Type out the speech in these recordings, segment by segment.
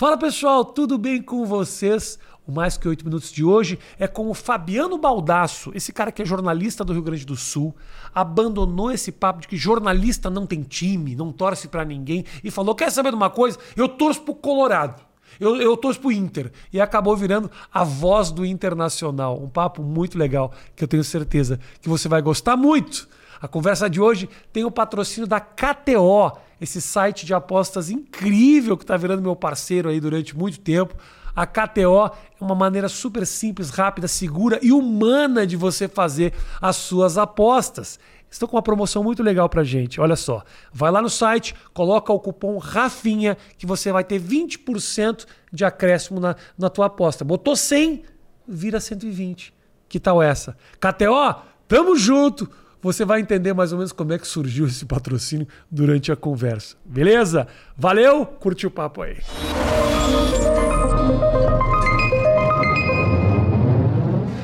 Fala pessoal, tudo bem com vocês? O Mais Que Oito Minutos de hoje é com o Fabiano Baldasso, esse cara que é jornalista do Rio Grande do Sul, abandonou esse papo de que jornalista não tem time, não torce pra ninguém e falou: quer saber de uma coisa? Eu torço pro Colorado. Eu, eu torço pro Inter. E acabou virando a voz do Internacional. Um papo muito legal que eu tenho certeza que você vai gostar muito. A conversa de hoje tem o patrocínio da KTO, esse site de apostas incrível que está virando meu parceiro aí durante muito tempo. A KTO é uma maneira super simples, rápida, segura e humana de você fazer as suas apostas. Estou com uma promoção muito legal pra gente. Olha só. Vai lá no site, coloca o cupom RAFINHA que você vai ter 20% de acréscimo na, na tua aposta. Botou 100, vira 120. Que tal essa? KTO, tamo junto! Você vai entender mais ou menos como é que surgiu esse patrocínio durante a conversa. Beleza? Valeu? Curte o papo aí.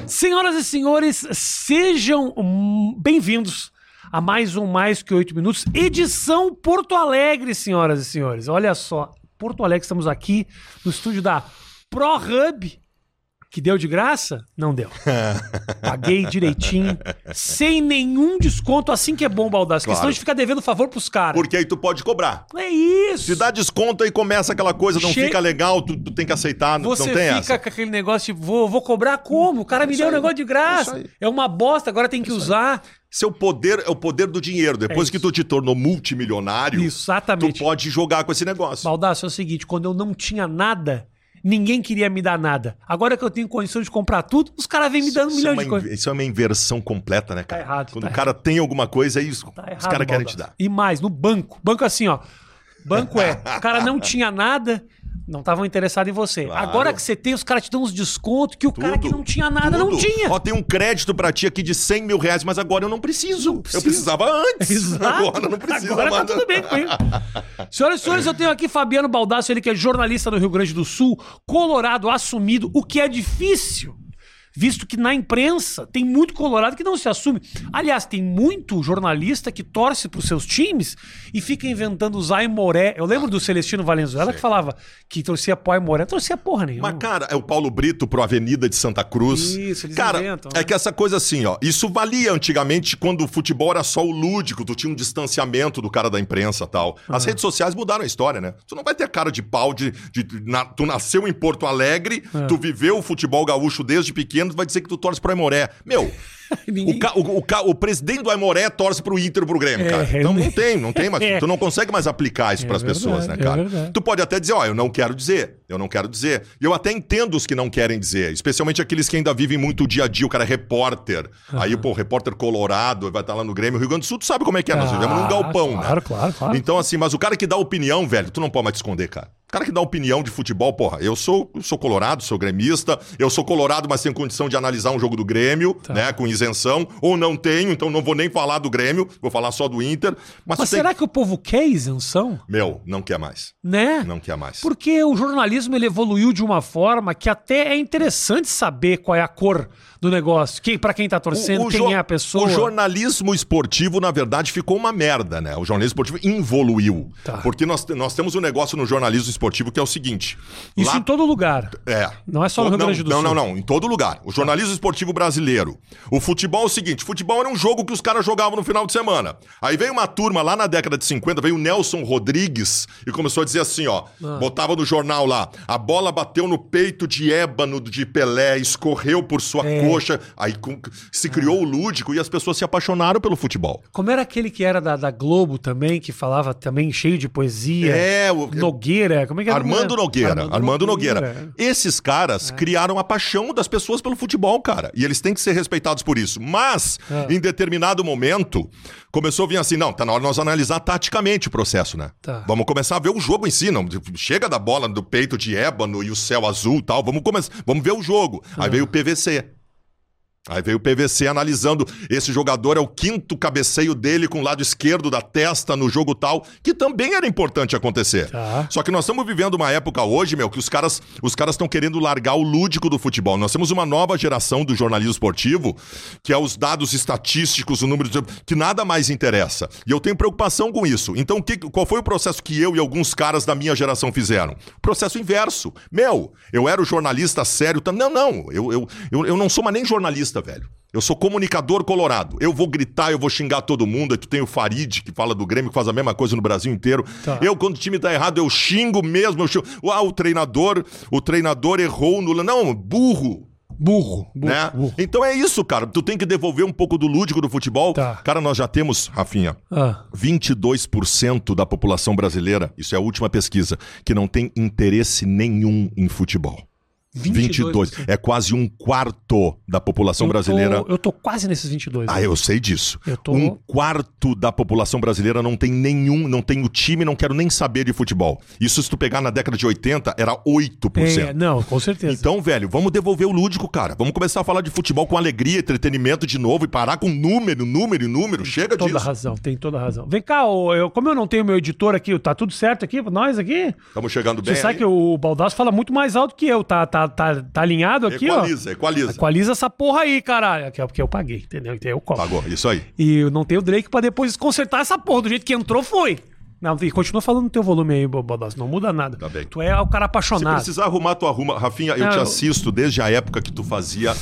Senhoras e senhores, sejam bem-vindos a mais um Mais Que Oito Minutos, edição Porto Alegre, senhoras e senhores. Olha só, Porto Alegre, estamos aqui no estúdio da ProHub, que deu de graça? Não deu. Paguei direitinho, sem nenhum desconto, assim que é bom, Baldassi. Claro. Questão de ficar devendo favor pros caras. Porque aí tu pode cobrar. É isso. Se dá desconto aí começa aquela coisa, não che... fica legal, tu, tu, tem que aceitar, Você não tem essa. Você fica com aquele negócio de vou, vou cobrar como? O cara é me deu um negócio de graça. É, é uma bosta, agora tem que usar. Seu poder é o poder do dinheiro. Depois é que tu te tornou multimilionário, Exatamente. tu pode jogar com esse negócio. Baldassi, é o seguinte, quando eu não tinha nada ninguém queria me dar nada. Agora que eu tenho condições de comprar tudo, os caras vêm me dando um milhão é de coisas. Isso é uma inversão completa, né, cara? Tá errado. Quando tá o cara errado. tem alguma coisa, é isso. Tá os caras querem te dar. E mais, no banco. Banco assim, ó. Banco é, o cara não tinha nada, não estavam interessados em você. Claro. Agora que você tem, os caras te dão uns descontos que o tudo, cara que não tinha nada tudo. não tinha. Ó, tem um crédito pra ti aqui de 100 mil reais, mas agora eu não preciso. Não preciso. Eu precisava antes. Exato. Agora eu não preciso. Agora tá tudo bem comigo. Senhoras e senhores, eu tenho aqui Fabiano Baldasso, ele que é jornalista do Rio Grande do Sul, Colorado assumido, o que é difícil visto que na imprensa tem muito colorado que não se assume. Aliás, tem muito jornalista que torce para os seus times e fica inventando usar Aimoré. Eu lembro do Celestino Valenzuela Sim. que falava que torcia pro Aimoré, torcia porra nenhuma. Mas, cara, é o Paulo Brito pro Avenida de Santa Cruz. Isso, eles cara, inventam. É que essa coisa assim, ó, isso valia antigamente quando o futebol era só o lúdico, tu tinha um distanciamento do cara da imprensa e tal. As ah. redes sociais mudaram a história, né? Tu não vai ter cara de pau de... de na, tu nasceu em Porto Alegre, ah. tu viveu o futebol gaúcho desde pequeno, vai dizer que tu torce pro Aimoré. Meu, Ninguém... o, o, o, o, presidente do Aimoré torce pro Inter pro Grêmio, cara. É, então não tem, não tem mais. É. Tu não consegue mais aplicar isso é pras verdade, pessoas, né, cara? É tu pode até dizer, ó, eu não quero dizer, eu não quero dizer. E eu até entendo os que não querem dizer, especialmente aqueles que ainda vivem muito o dia a dia, o cara é repórter. Uhum. Aí, pô, repórter colorado, vai estar lá no Grêmio, Rio Grande do Sul, tu sabe como é que é, nós vivemos num galpão, claro, né? Claro, claro, Então, assim, mas o cara que dá opinião, velho, tu não pode mais te esconder, cara. O cara que dá opinião de futebol, porra, eu sou, sou colorado, sou gremista, eu sou colorado, mas tenho condição de analisar um jogo do Grêmio, tá. né, com isenção, ou não tenho, então não vou nem falar do Grêmio, vou falar só do Inter. Mas, mas será que o povo quer isenção? Meu, não quer mais. Né? Não quer mais. Porque o jornalismo ele evoluiu de uma forma que até é interessante saber qual é a cor do negócio. Quem, para quem tá torcendo, o, o quem é a pessoa. O jornalismo esportivo, na verdade, ficou uma merda, né? O jornalismo esportivo evoluiu. Tá. Porque nós, nós temos um negócio no jornalismo esportivo que é o seguinte. Isso lá... em todo lugar. É. Não é só no Rio Grande do não, Sul. Não, não, não. Em todo lugar. O jornalismo esportivo brasileiro. O futebol é o seguinte: futebol era um jogo que os caras jogavam no final de semana. Aí veio uma turma lá na década de 50, veio o Nelson Rodrigues e começou a dizer assim: ó. Ah. Botava no jornal lá, a bola bateu no peito de ébano de Pelé, escorreu por sua é. Coxa. Aí se criou ah. o lúdico e as pessoas se apaixonaram pelo futebol. Como era aquele que era da, da Globo também, que falava também cheio de poesia? É, o, Nogueira, como é que era? Armando Nogueira. Armando, Armando Nogueira. Nogueira. Esses caras é. criaram a paixão das pessoas pelo futebol, cara. E eles têm que ser respeitados por isso. Mas, é. em determinado momento, começou a vir assim: não, tá na hora de nós analisar taticamente o processo, né? Tá. Vamos começar a ver o jogo em si. Não, chega da bola do peito de ébano e o céu azul e tal. Vamos, começar, vamos ver o jogo. Aí veio o PVC. Aí veio o PVC analisando. Esse jogador é o quinto cabeceio dele com o lado esquerdo da testa no jogo tal, que também era importante acontecer. Tá. Só que nós estamos vivendo uma época hoje, meu, que os caras os caras estão querendo largar o lúdico do futebol. Nós temos uma nova geração do jornalismo esportivo, que é os dados estatísticos, o número de... que nada mais interessa. E eu tenho preocupação com isso. Então, que, qual foi o processo que eu e alguns caras da minha geração fizeram? Processo inverso. Meu, eu era o jornalista sério. Não, não. Eu, eu, eu, eu não sou mais nem jornalista, velho. Eu sou comunicador colorado. Eu vou gritar, eu vou xingar todo mundo. Aí tu tem o Farid, que fala do Grêmio, que faz a mesma coisa no Brasil inteiro. Tá. Eu, quando o time tá errado, eu xingo mesmo. Eu xingo. Ah, o treinador, o treinador errou no. Não, burro. Burro. burro, né? burro. Então é isso, cara. Tu tem que devolver um pouco do lúdico do futebol. Tá. Cara, nós já temos, Rafinha, Ah, 22% da população brasileira, isso é a última pesquisa, que não tem interesse nenhum em futebol. 22. É quase um quarto da população Eu brasileira. Tô, eu tô quase nesses 22. Ah, eu sei disso. Eu tô- Um quarto da população brasileira não tem nenhum, não tem o time, não quero nem saber de futebol. Isso se tu pegar na década de 80, era 8%. É, não, com certeza. Então, velho, vamos devolver o lúdico, cara. Vamos começar a falar de futebol com alegria, entretenimento de novo e parar com número, número e número. Chega toda disso. razão, tem toda razão. Vem cá, eu, como eu não tenho meu editor aqui, tá tudo certo aqui, nós aqui? Estamos chegando bem. Você sabe aí? que o Baldasso fala muito mais alto que eu, tá, tá, tá, tá alinhado aqui, Equaliza, ó. equaliza. Equaliza essa porra aí, caralho. Que é porque eu paguei, entendeu? Então eu cobro. Pagou, isso aí. E eu não tenho o Drake pra depois consertar essa porra. Do jeito que entrou, foi. Não, e continua falando no teu volume aí, Baldasso. Não muda nada. Tá bem. Tu é o cara Se apaixonado. precisar arrumar, tu arruma. Rafinha, eu Não, te assisto desde a época que tu fazia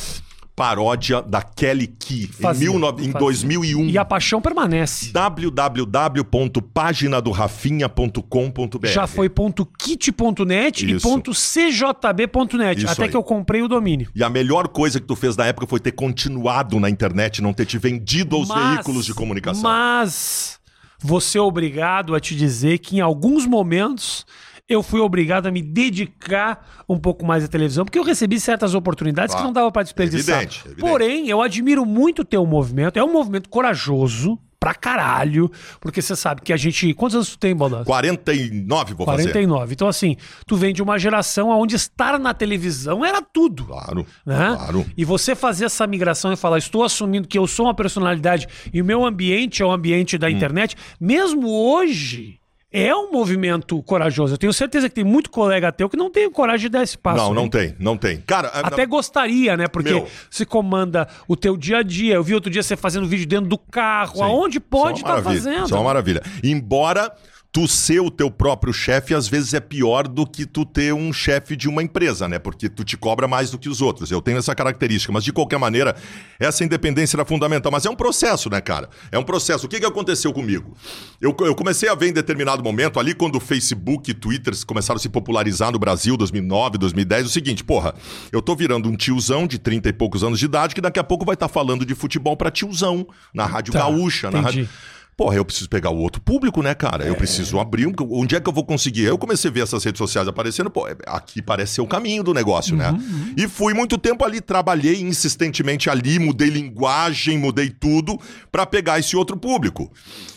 paródia da Kelly Key, Fazia, em, 19 em fazia. 2001. E a paixão permanece. www.paginadorrafinha.com.br Já foi ponto .kit.net e ponto .cjb.net. Até aí. que eu comprei o domínio. E a melhor coisa que tu fez na época foi ter continuado na internet, não ter te vendido aos Mas- veículos de comunicação. Mas você é obrigado a te dizer que em alguns momentos eu fui obrigado a me dedicar um pouco mais à televisão, porque eu recebi certas oportunidades que não dava para desperdiçar. Evidente, evidente. Porém, eu admiro muito o teu movimento. É um movimento corajoso pra caralho, porque você sabe que a gente... Quantos anos tu tem, Baldasso? 49 vou fazer. 49. Então, assim, tu vem de uma geração onde estar na televisão era tudo. Claro, né? claro. E você fazer essa migração e falar, estou assumindo que eu sou uma personalidade e o meu ambiente é o ambiente Hum. da internet, mesmo hoje. É um movimento corajoso. Eu tenho certeza que tem muito colega teu que não tem coragem de dar esse passo. Não, né? não tem, não tem. Cara, a- Até gostaria, né? Porque Meu. se comanda o teu dia a dia. Eu vi outro dia você fazendo vídeo dentro do carro, Sim. aonde pode Isso é estar maravilha, fazendo. Isso é uma maravilha. Embora tu ser o teu próprio chefe, às vezes é pior do que tu ter um chefe de uma empresa, né? Porque tu te cobra mais do que os outros. Eu tenho essa característica, mas de qualquer maneira, essa independência era fundamental. Mas é um processo, né, cara? É um processo. O que, que aconteceu comigo? Eu, eu comecei a ver em determinado momento, ali quando o Facebook e Twitter começaram a se popularizar no Brasil, 2009, 2010, o seguinte, porra, eu tô virando um tiozão de 30 e poucos anos de idade que daqui a pouco vai estar falando de futebol pra tiozão, na Rádio Tá, Gaúcha, na entendi. rádio. Porra, eu preciso pegar o outro público, né, cara? Eu preciso abrir. um- Onde é que eu vou conseguir? Eu comecei a ver essas redes sociais aparecendo, pô, aqui parece ser o caminho do negócio, né? E fui muito tempo ali, trabalhei insistentemente ali, mudei linguagem, mudei tudo pra pegar esse outro público.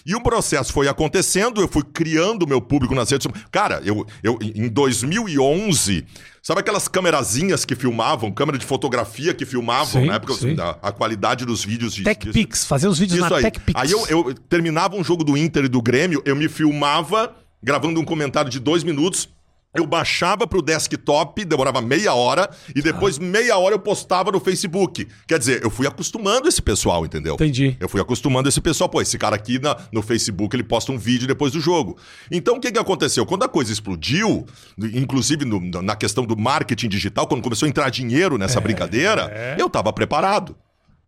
E o processo foi acontecendo, eu fui criando o meu público nas redes sociais. Cara, eu, eu em 2011, sabe aquelas câmerazinhas que filmavam, câmera de fotografia que filmavam, Sim, na época, sim. a, a qualidade dos vídeos de. de- TechPix, fazer os vídeos isso na aí. TechPix. Aí eu, eu terminava um jogo do Inter e do Grêmio, eu me filmava gravando um comentário de dois minutos. Eu baixava pro desktop, demorava meia hora, e depois meia hora eu postava no Facebook. Quer dizer, eu fui acostumando esse pessoal, entendeu? Entendi. Eu fui acostumando esse pessoal. Pô, esse cara aqui na- no Facebook, ele posta um vídeo depois do jogo. Então, o que, que aconteceu? Quando a coisa explodiu, inclusive no- na questão do marketing digital, quando começou a entrar dinheiro É, nessa brincadeira, eu tava preparado.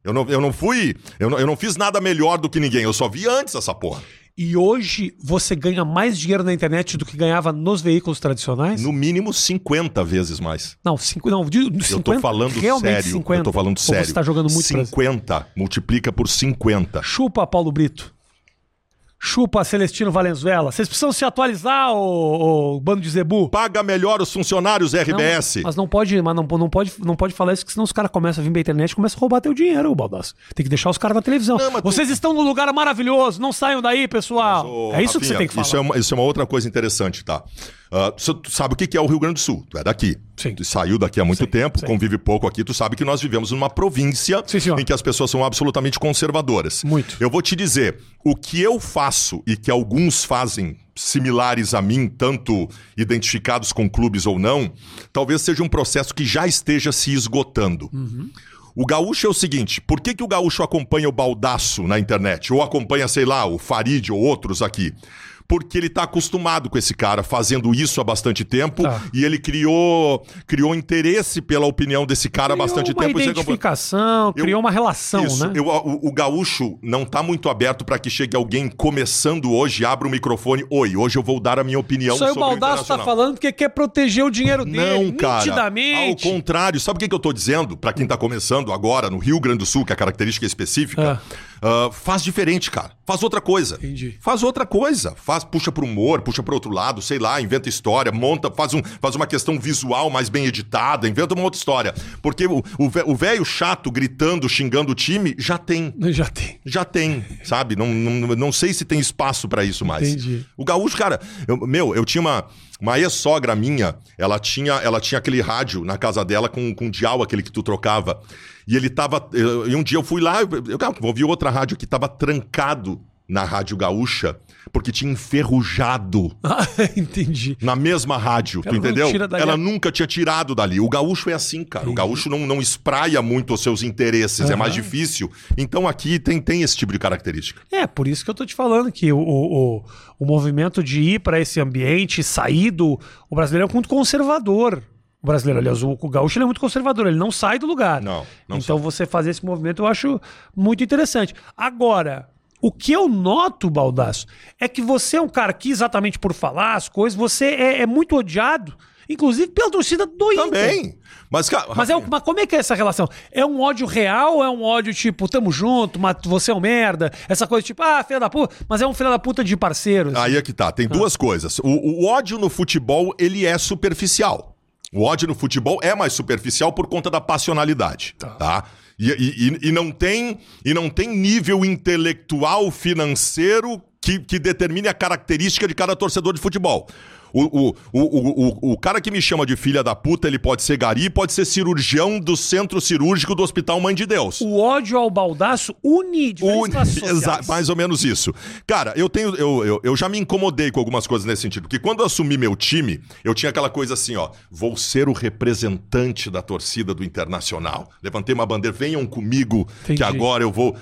Eu não, eu não fui. Eu não, eu não fiz nada melhor do que ninguém. Eu só vi antes essa porra. E hoje você ganha mais dinheiro na internet do que ganhava nos veículos tradicionais? No mínimo 50 vezes mais. Não, cinco, não, de, de 50, eu tô falando sério. 50. Eu tô falando Ou sério. Você tá jogando muito pra- 50. Multiplica por 50. Chupa, Paulo Brito. Chupa, Celestino Valenzuela. Vocês precisam se atualizar, ô, ô bando de zebu. Paga melhor os funcionários RBS. Não, mas não pode, mas não, não, pode, não pode falar isso, que senão os caras começam a vir pra internet e começam a roubar teu dinheiro, Baldasso. Tem que deixar os caras na televisão. Não, mas tu- Vocês estão num lugar maravilhoso, não saiam daí, pessoal. Ô, é isso que você Rafinha, tem que falar. Isso é, uma, isso é uma outra coisa interessante, tá? Uh, tu sabe o que é o Rio Grande do Sul? Tu é daqui. Sim. Tu saiu daqui há muito Sim, tempo, sim. convive pouco aqui. Tu sabe que nós vivemos numa província Sim, em que as pessoas são absolutamente conservadoras. Muito. Eu vou te dizer, o que eu faço e que alguns fazem similares a mim, tanto identificados com clubes ou não, talvez seja um processo que já esteja se esgotando. O gaúcho é o seguinte: por que, que o gaúcho acompanha o baldaço na internet? Ou acompanha, sei lá, o Farid ou outros aqui? Porque ele tá acostumado com esse cara fazendo isso há bastante tempo Tá. e ele criou, criou interesse pela opinião desse cara há bastante Criou uma tempo. acompanha- identificação, Eu- criou uma relação, isso, né? eu- o, o gaúcho não tá muito aberto para que chegue alguém começando hoje, abra o microfone. Oi, hoje eu vou dar a minha opinião o sobre o Baldaço tá Internacional. falando porque quer proteger o dinheiro dele. Não, cara. Ao contrário, sabe o que, que eu tô dizendo? Pra quem tá começando agora no Rio Grande do Sul, que é a característica específica, ah, faz diferente, cara. Faz outra coisa. Entendi. Faz outra coisa. Faz, puxa pro humor, puxa pro outro lado, sei lá, inventa história, monta, faz, um, faz uma questão visual mais bem editada, inventa uma outra história. Porque o velho chato gritando, xingando o time, já tem. Já tem. Já tem, sabe? Não, não, não sei se tem espaço pra isso mais. Entendi. O gaúcho, cara, eu- meu, eu tinha uma, uma ex-sogra minha, ela tinha, ela tinha aquele rádio na casa dela com, com dial, aquele que tu trocava. E ele tava. eu- E um dia eu fui lá, eu, eu vou ouvir outra rádio que tava trancado na Rádio Gaúcha, porque tinha enferrujado Ah, entendi. na mesma rádio, Ela tu entendeu? Ela a- nunca tinha tirado dali. O gaúcho é assim, cara. O gaúcho não, não espraia muito os seus interesses, é mais difícil. Então aqui tem, tem esse tipo de característica. É, por isso que eu tô te falando que o, o, o, movimento de ir para esse ambiente, sair do. O brasileiro é muito conservador. O brasileiro, aliás, o, gaúcho é muito conservador, ele não sai do lugar. Não, não Então você fazer esse movimento eu acho muito interessante. Agora, o que eu noto, Baldaço, é que você é um cara que, exatamente por falar as coisas, você é, é muito odiado, inclusive pela torcida do Inter. Também. Mas, cara, Mas, é, mas como é que é essa relação? É um ódio real ou é um ódio tipo, tamo junto, mas você é um merda? Essa coisa tipo, ah, filha da puta, mas é um filho da puta de parceiros. Aí é que tá. Tem duas coisas. O, o ódio no futebol, ele é superficial. O ódio no futebol é mais superficial por conta da passionalidade, tá? E, e- e- e não tem, e não tem nível intelectual, financeiro que, que determine a característica de cada torcedor de futebol. O, o, o, o, o- cara que me chama de filha da puta, ele pode ser gari, pode ser cirurgião do centro cirúrgico do Hospital Mãe de Deus. O ódio ao baldaço une diferentes Une-. Exa- mais ou menos isso. Cara, eu tenho. Eu, eu, eu já me incomodei com algumas coisas nesse sentido. Porque quando eu assumi meu time, eu tinha aquela coisa assim, ó. Vou ser o representante da torcida do Internacional. Levantei uma bandeira, venham comigo, Entendi. que agora eu vou.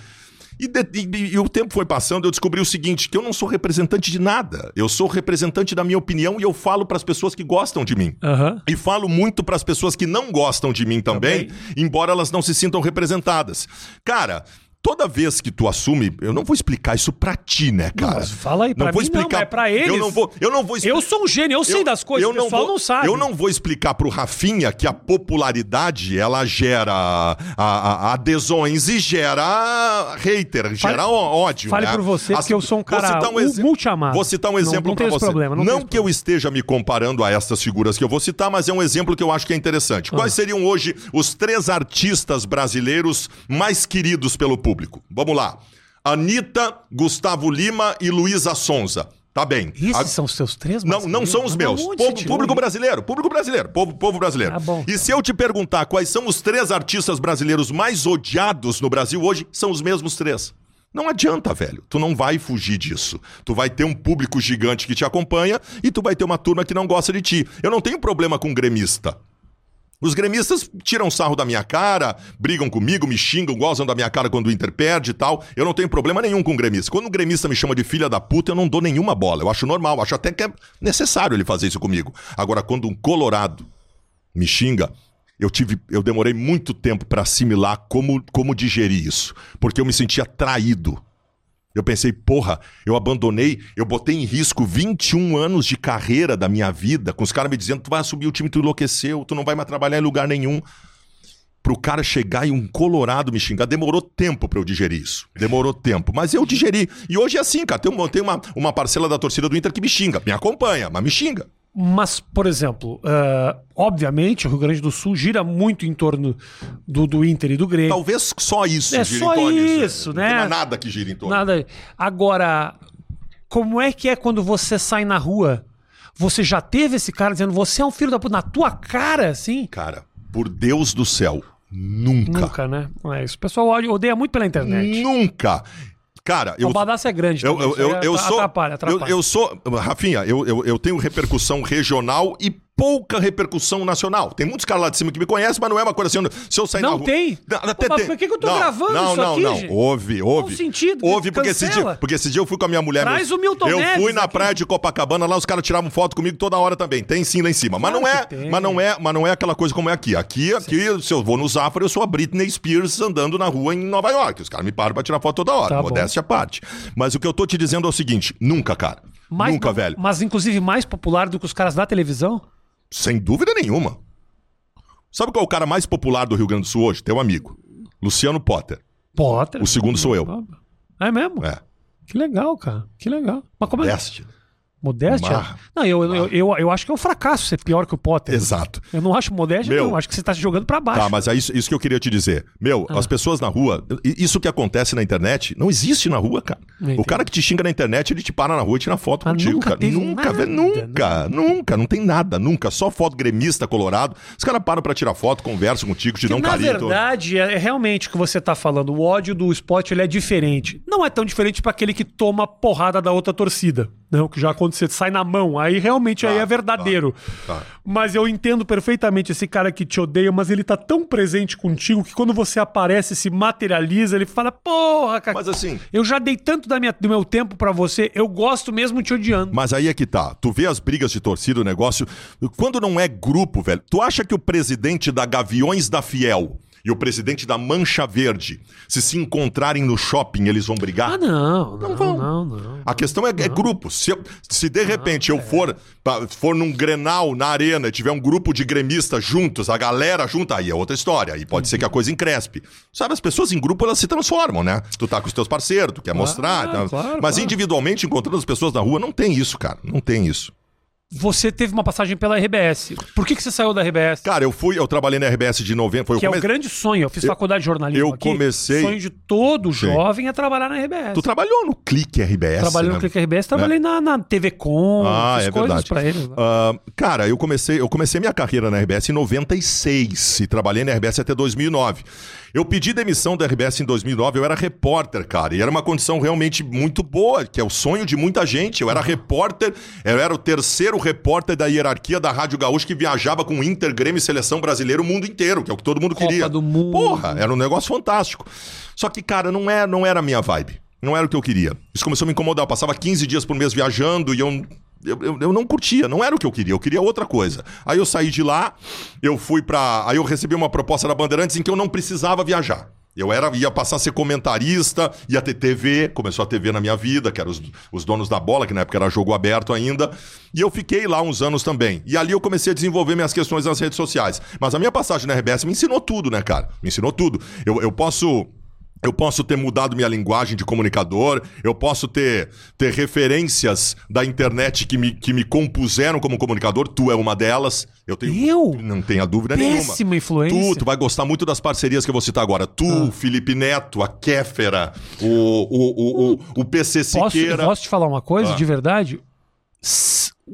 E, de- e- e o tempo foi passando, eu descobri o seguinte: que eu não sou representante de nada. Eu sou representante da minha opinião e eu falo para as pessoas que gostam de mim. Aham. E falo muito para as pessoas que não gostam de mim também, embora elas não se sintam representadas. Cara, toda vez que tu assume, eu não vou explicar isso pra ti, né, cara? mas fala aí, pra não vou mim não, explicar. é pra eles. Eu não vou, eu não vou Eu sou um gênio, eu sei das coisas, o pessoal vou, não sabe. Eu não vou explicar pro Rafinha que a popularidade ela gera a- a- adesões e gera hater, gera ó- ódio. fale né? por você, porque eu sou um cara citar u- exe- multiamado. Vou citar um Não- exemplo não pra tem esse você. problema, não esse que eu esteja me comparando a essas figuras que eu vou citar, mas é um exemplo que eu acho que é interessante. Ah. Quais seriam hoje os três artistas brasileiros mais queridos pelo público? Vamos lá. Anitta, Gustavo Lima e Luísa Sonza. Tá bem. Esses A- são os seus três não, não são os meus. Onde Povo- público brasileiro, público brasileiro, povo, povo brasileiro. Tá bom. E se eu te perguntar quais são os três artistas brasileiros mais odiados no Brasil hoje, são os mesmos três. Não adianta, velho. Tu não vai fugir disso. Tu vai ter um público gigante que te acompanha e tu vai ter uma turma que não gosta de ti. Eu não tenho problema com gremista. Os gremistas tiram sarro da minha cara, brigam comigo, me xingam, gozam da minha cara quando o Inter perde e tal. Eu não tenho problema nenhum com o gremista. Quando o gremista me chama de filha da puta, eu não dou nenhuma bola. Eu acho normal, acho até que é necessário ele fazer isso comigo. Agora, quando um colorado me xinga, eu tive, eu demorei muito tempo pra assimilar como, como digerir isso, porque eu me sentia traído. Eu pensei, porra, eu abandonei, eu botei em risco 21 anos de carreira da minha vida, com os caras me dizendo, tu vai assumir o time, tu enlouqueceu, tu não vai mais trabalhar em lugar nenhum. Pro cara chegar e um colorado me xingar, demorou tempo pra eu digerir isso. Demorou tempo, mas eu digeri. E hoje é assim, cara, tem, tem uma, uma parcela da torcida do Inter que me xinga, me acompanha, mas me xinga. Mas, por exemplo, ah, obviamente o Rio Grande do Sul gira muito em torno do, do Inter e do Grêmio. Talvez só isso É gira só em torno disso, isso, Não né? tem mais nada que gira em torno. Nada. Agora, como é que é quando você sai na rua? Você já teve esse cara dizendo, você é um filho da puta, na tua cara, assim? Cara, por Deus do céu, nunca. Nunca, né? Não é isso. O pessoal odeia muito pela internet. Nunca. Cara, eu. O badaço é grande. Eu, também, eu, eu, eu sou. Atrapalha, atrapalha. Eu, eu sou. Rafinha, eu, eu, eu tenho repercussão regional e pouca repercussão nacional. Tem muitos caras lá de cima que me conhecem, mas não é uma coisa assim. Se eu sair Não na rua. tem? Não, até Pô, mas tem. por que que eu tô não, gravando não, isso não, aqui, não. gente? Houve, houve. sentido? Houve, porque esse, dia, porque esse dia eu fui com a minha mulher. Traz meu- o Milton Eu Neves fui na aqui. praia de Copacabana, lá os caras tiravam foto comigo toda hora também. Tem sim lá em cima. Mas Claro não é, tem. mas não é, mas não é aquela coisa como é aqui. Aqui, aqui, se eu vou no Zafra, eu sou a Britney Spears andando na rua em Nova York. Os caras me param pra tirar foto toda hora. Tá modéstia à parte. Mas o que eu tô te dizendo é o seguinte: nunca, cara. Mais- nunca, velho. Mas inclusive mais popular do que os caras da televisão? Sem dúvida nenhuma. Sabe qual é o cara mais popular do Rio Grande do Sul hoje? Teu amigo. Luciano Potter. Potter. O segundo sou eu. É mesmo? É. Que legal, cara. Que legal. Mas como é? Deste. Modéstia? Marra. Não, eu, eu, eu, eu acho que é um fracasso ser pior que o Potter. Exato. Eu não acho modéstia, Meu. não. Acho que você tá se jogando pra baixo. Tá, mas é isso, isso que eu queria te dizer. Meu, Ah. as pessoas na rua, isso que acontece na internet, não existe na rua, cara. O cara que te xinga na internet, ele te para na rua e tira foto Mas contigo, nunca cara. Nunca, nada, velho, nunca, nunca, não tem nada, nunca. Só foto gremista colorado. Os caras param pra tirar foto, conversam contigo, te dão na carinho. todo. verdade, é é realmente o que você tá falando. O ódio do esporte ele é diferente. Não é tão diferente para aquele que toma porrada da outra torcida. Não, que já aconteceu, sai na mão. Aí realmente aí Tá, é verdadeiro. tá. Mas eu entendo perfeitamente esse cara que te odeia, mas ele tá tão presente contigo que quando você aparece, se materializa, ele fala: Porra, cara. Mas assim, Eu já dei tanto da minha- do meu tempo pra você, eu gosto mesmo te odiando. Mas aí é que tá. Tu vê as brigas de torcida, o negócio. Quando não é grupo, velho, tu acha que o presidente da Gaviões da Fiel e o presidente da Mancha Verde, se se encontrarem no shopping, eles vão brigar? Ah, não, não, vão. não, não. A questão é, é grupo. Se, eu- se de repente eu for, pra- for num grenal na arena e tiver um grupo de gremistas juntos, a galera junta, aí é outra história. Aí pode ser que a coisa encrespe. Sabe, as pessoas em grupo elas se transformam, né? Tu tá com os teus parceiros, tu quer mostrar. tá? claro, Mas claro. individualmente, encontrando as pessoas na rua, não tem isso, cara. Não tem isso. Você teve uma passagem pela RBS. Por que, que você saiu da RBS? Cara, eu fui, eu trabalhei na RBS de 90. Foi, que é o come- grande sonho. Eu fiz Eu- faculdade de jornalismo eu aqui. comecei- O sonho de todo Sim. jovem é trabalhar na RBS. Tu trabalhou no Clique RBS. Trabalhei né? no Clique RBS, trabalhei na, na TV Com, Ah, é coisas verdade. pra eles. né? Ah, cara, eu comecei, eu comecei minha carreira na RBS em 96 e trabalhei na RBS até 2009. Eu pedi demissão da RBS em 2009, eu era repórter, cara, e era uma condição realmente muito boa, que é o sonho de muita gente. Eu era repórter, eu era o terceiro repórter da hierarquia da Rádio Gaúcha que viajava com Inter, Grêmio e Seleção Brasileira o mundo inteiro, que é o que todo mundo Copa queria. do Mundo. Porra, era um negócio fantástico. Só que, cara, não, é, não era a minha vibe. Não era o que eu queria. Isso começou a me incomodar. Eu passava 15 dias por mês viajando e eu, eu, eu, eu não curtia. Não era o que eu queria. Eu queria outra coisa. Aí eu saí de lá, eu fui pra. Aí eu recebi uma proposta da Bandeirantes em que eu não precisava viajar. Eu era, ia passar a ser comentarista, ia ter TV, começou a TV na minha vida, que eram os, os donos da bola, que na época era jogo aberto ainda. E eu fiquei lá uns anos também. E ali eu comecei a desenvolver minhas questões nas redes sociais. Mas a minha passagem na RBS me ensinou tudo, né, cara? Me ensinou tudo. Eu, eu posso. Eu posso ter mudado minha linguagem de comunicador, eu posso ter, ter referências da internet que me, que me compuseram como comunicador, tu é uma delas. Eu tenho. Eu? Não tenha dúvida nenhuma. Péssima influência. Tu, tu vai gostar muito das parcerias que eu vou citar agora. Tu, Felipe Neto, a Kéfera, o, o, o, o, o PC Posso, Siqueira. posso te falar uma coisa, Ah. de verdade?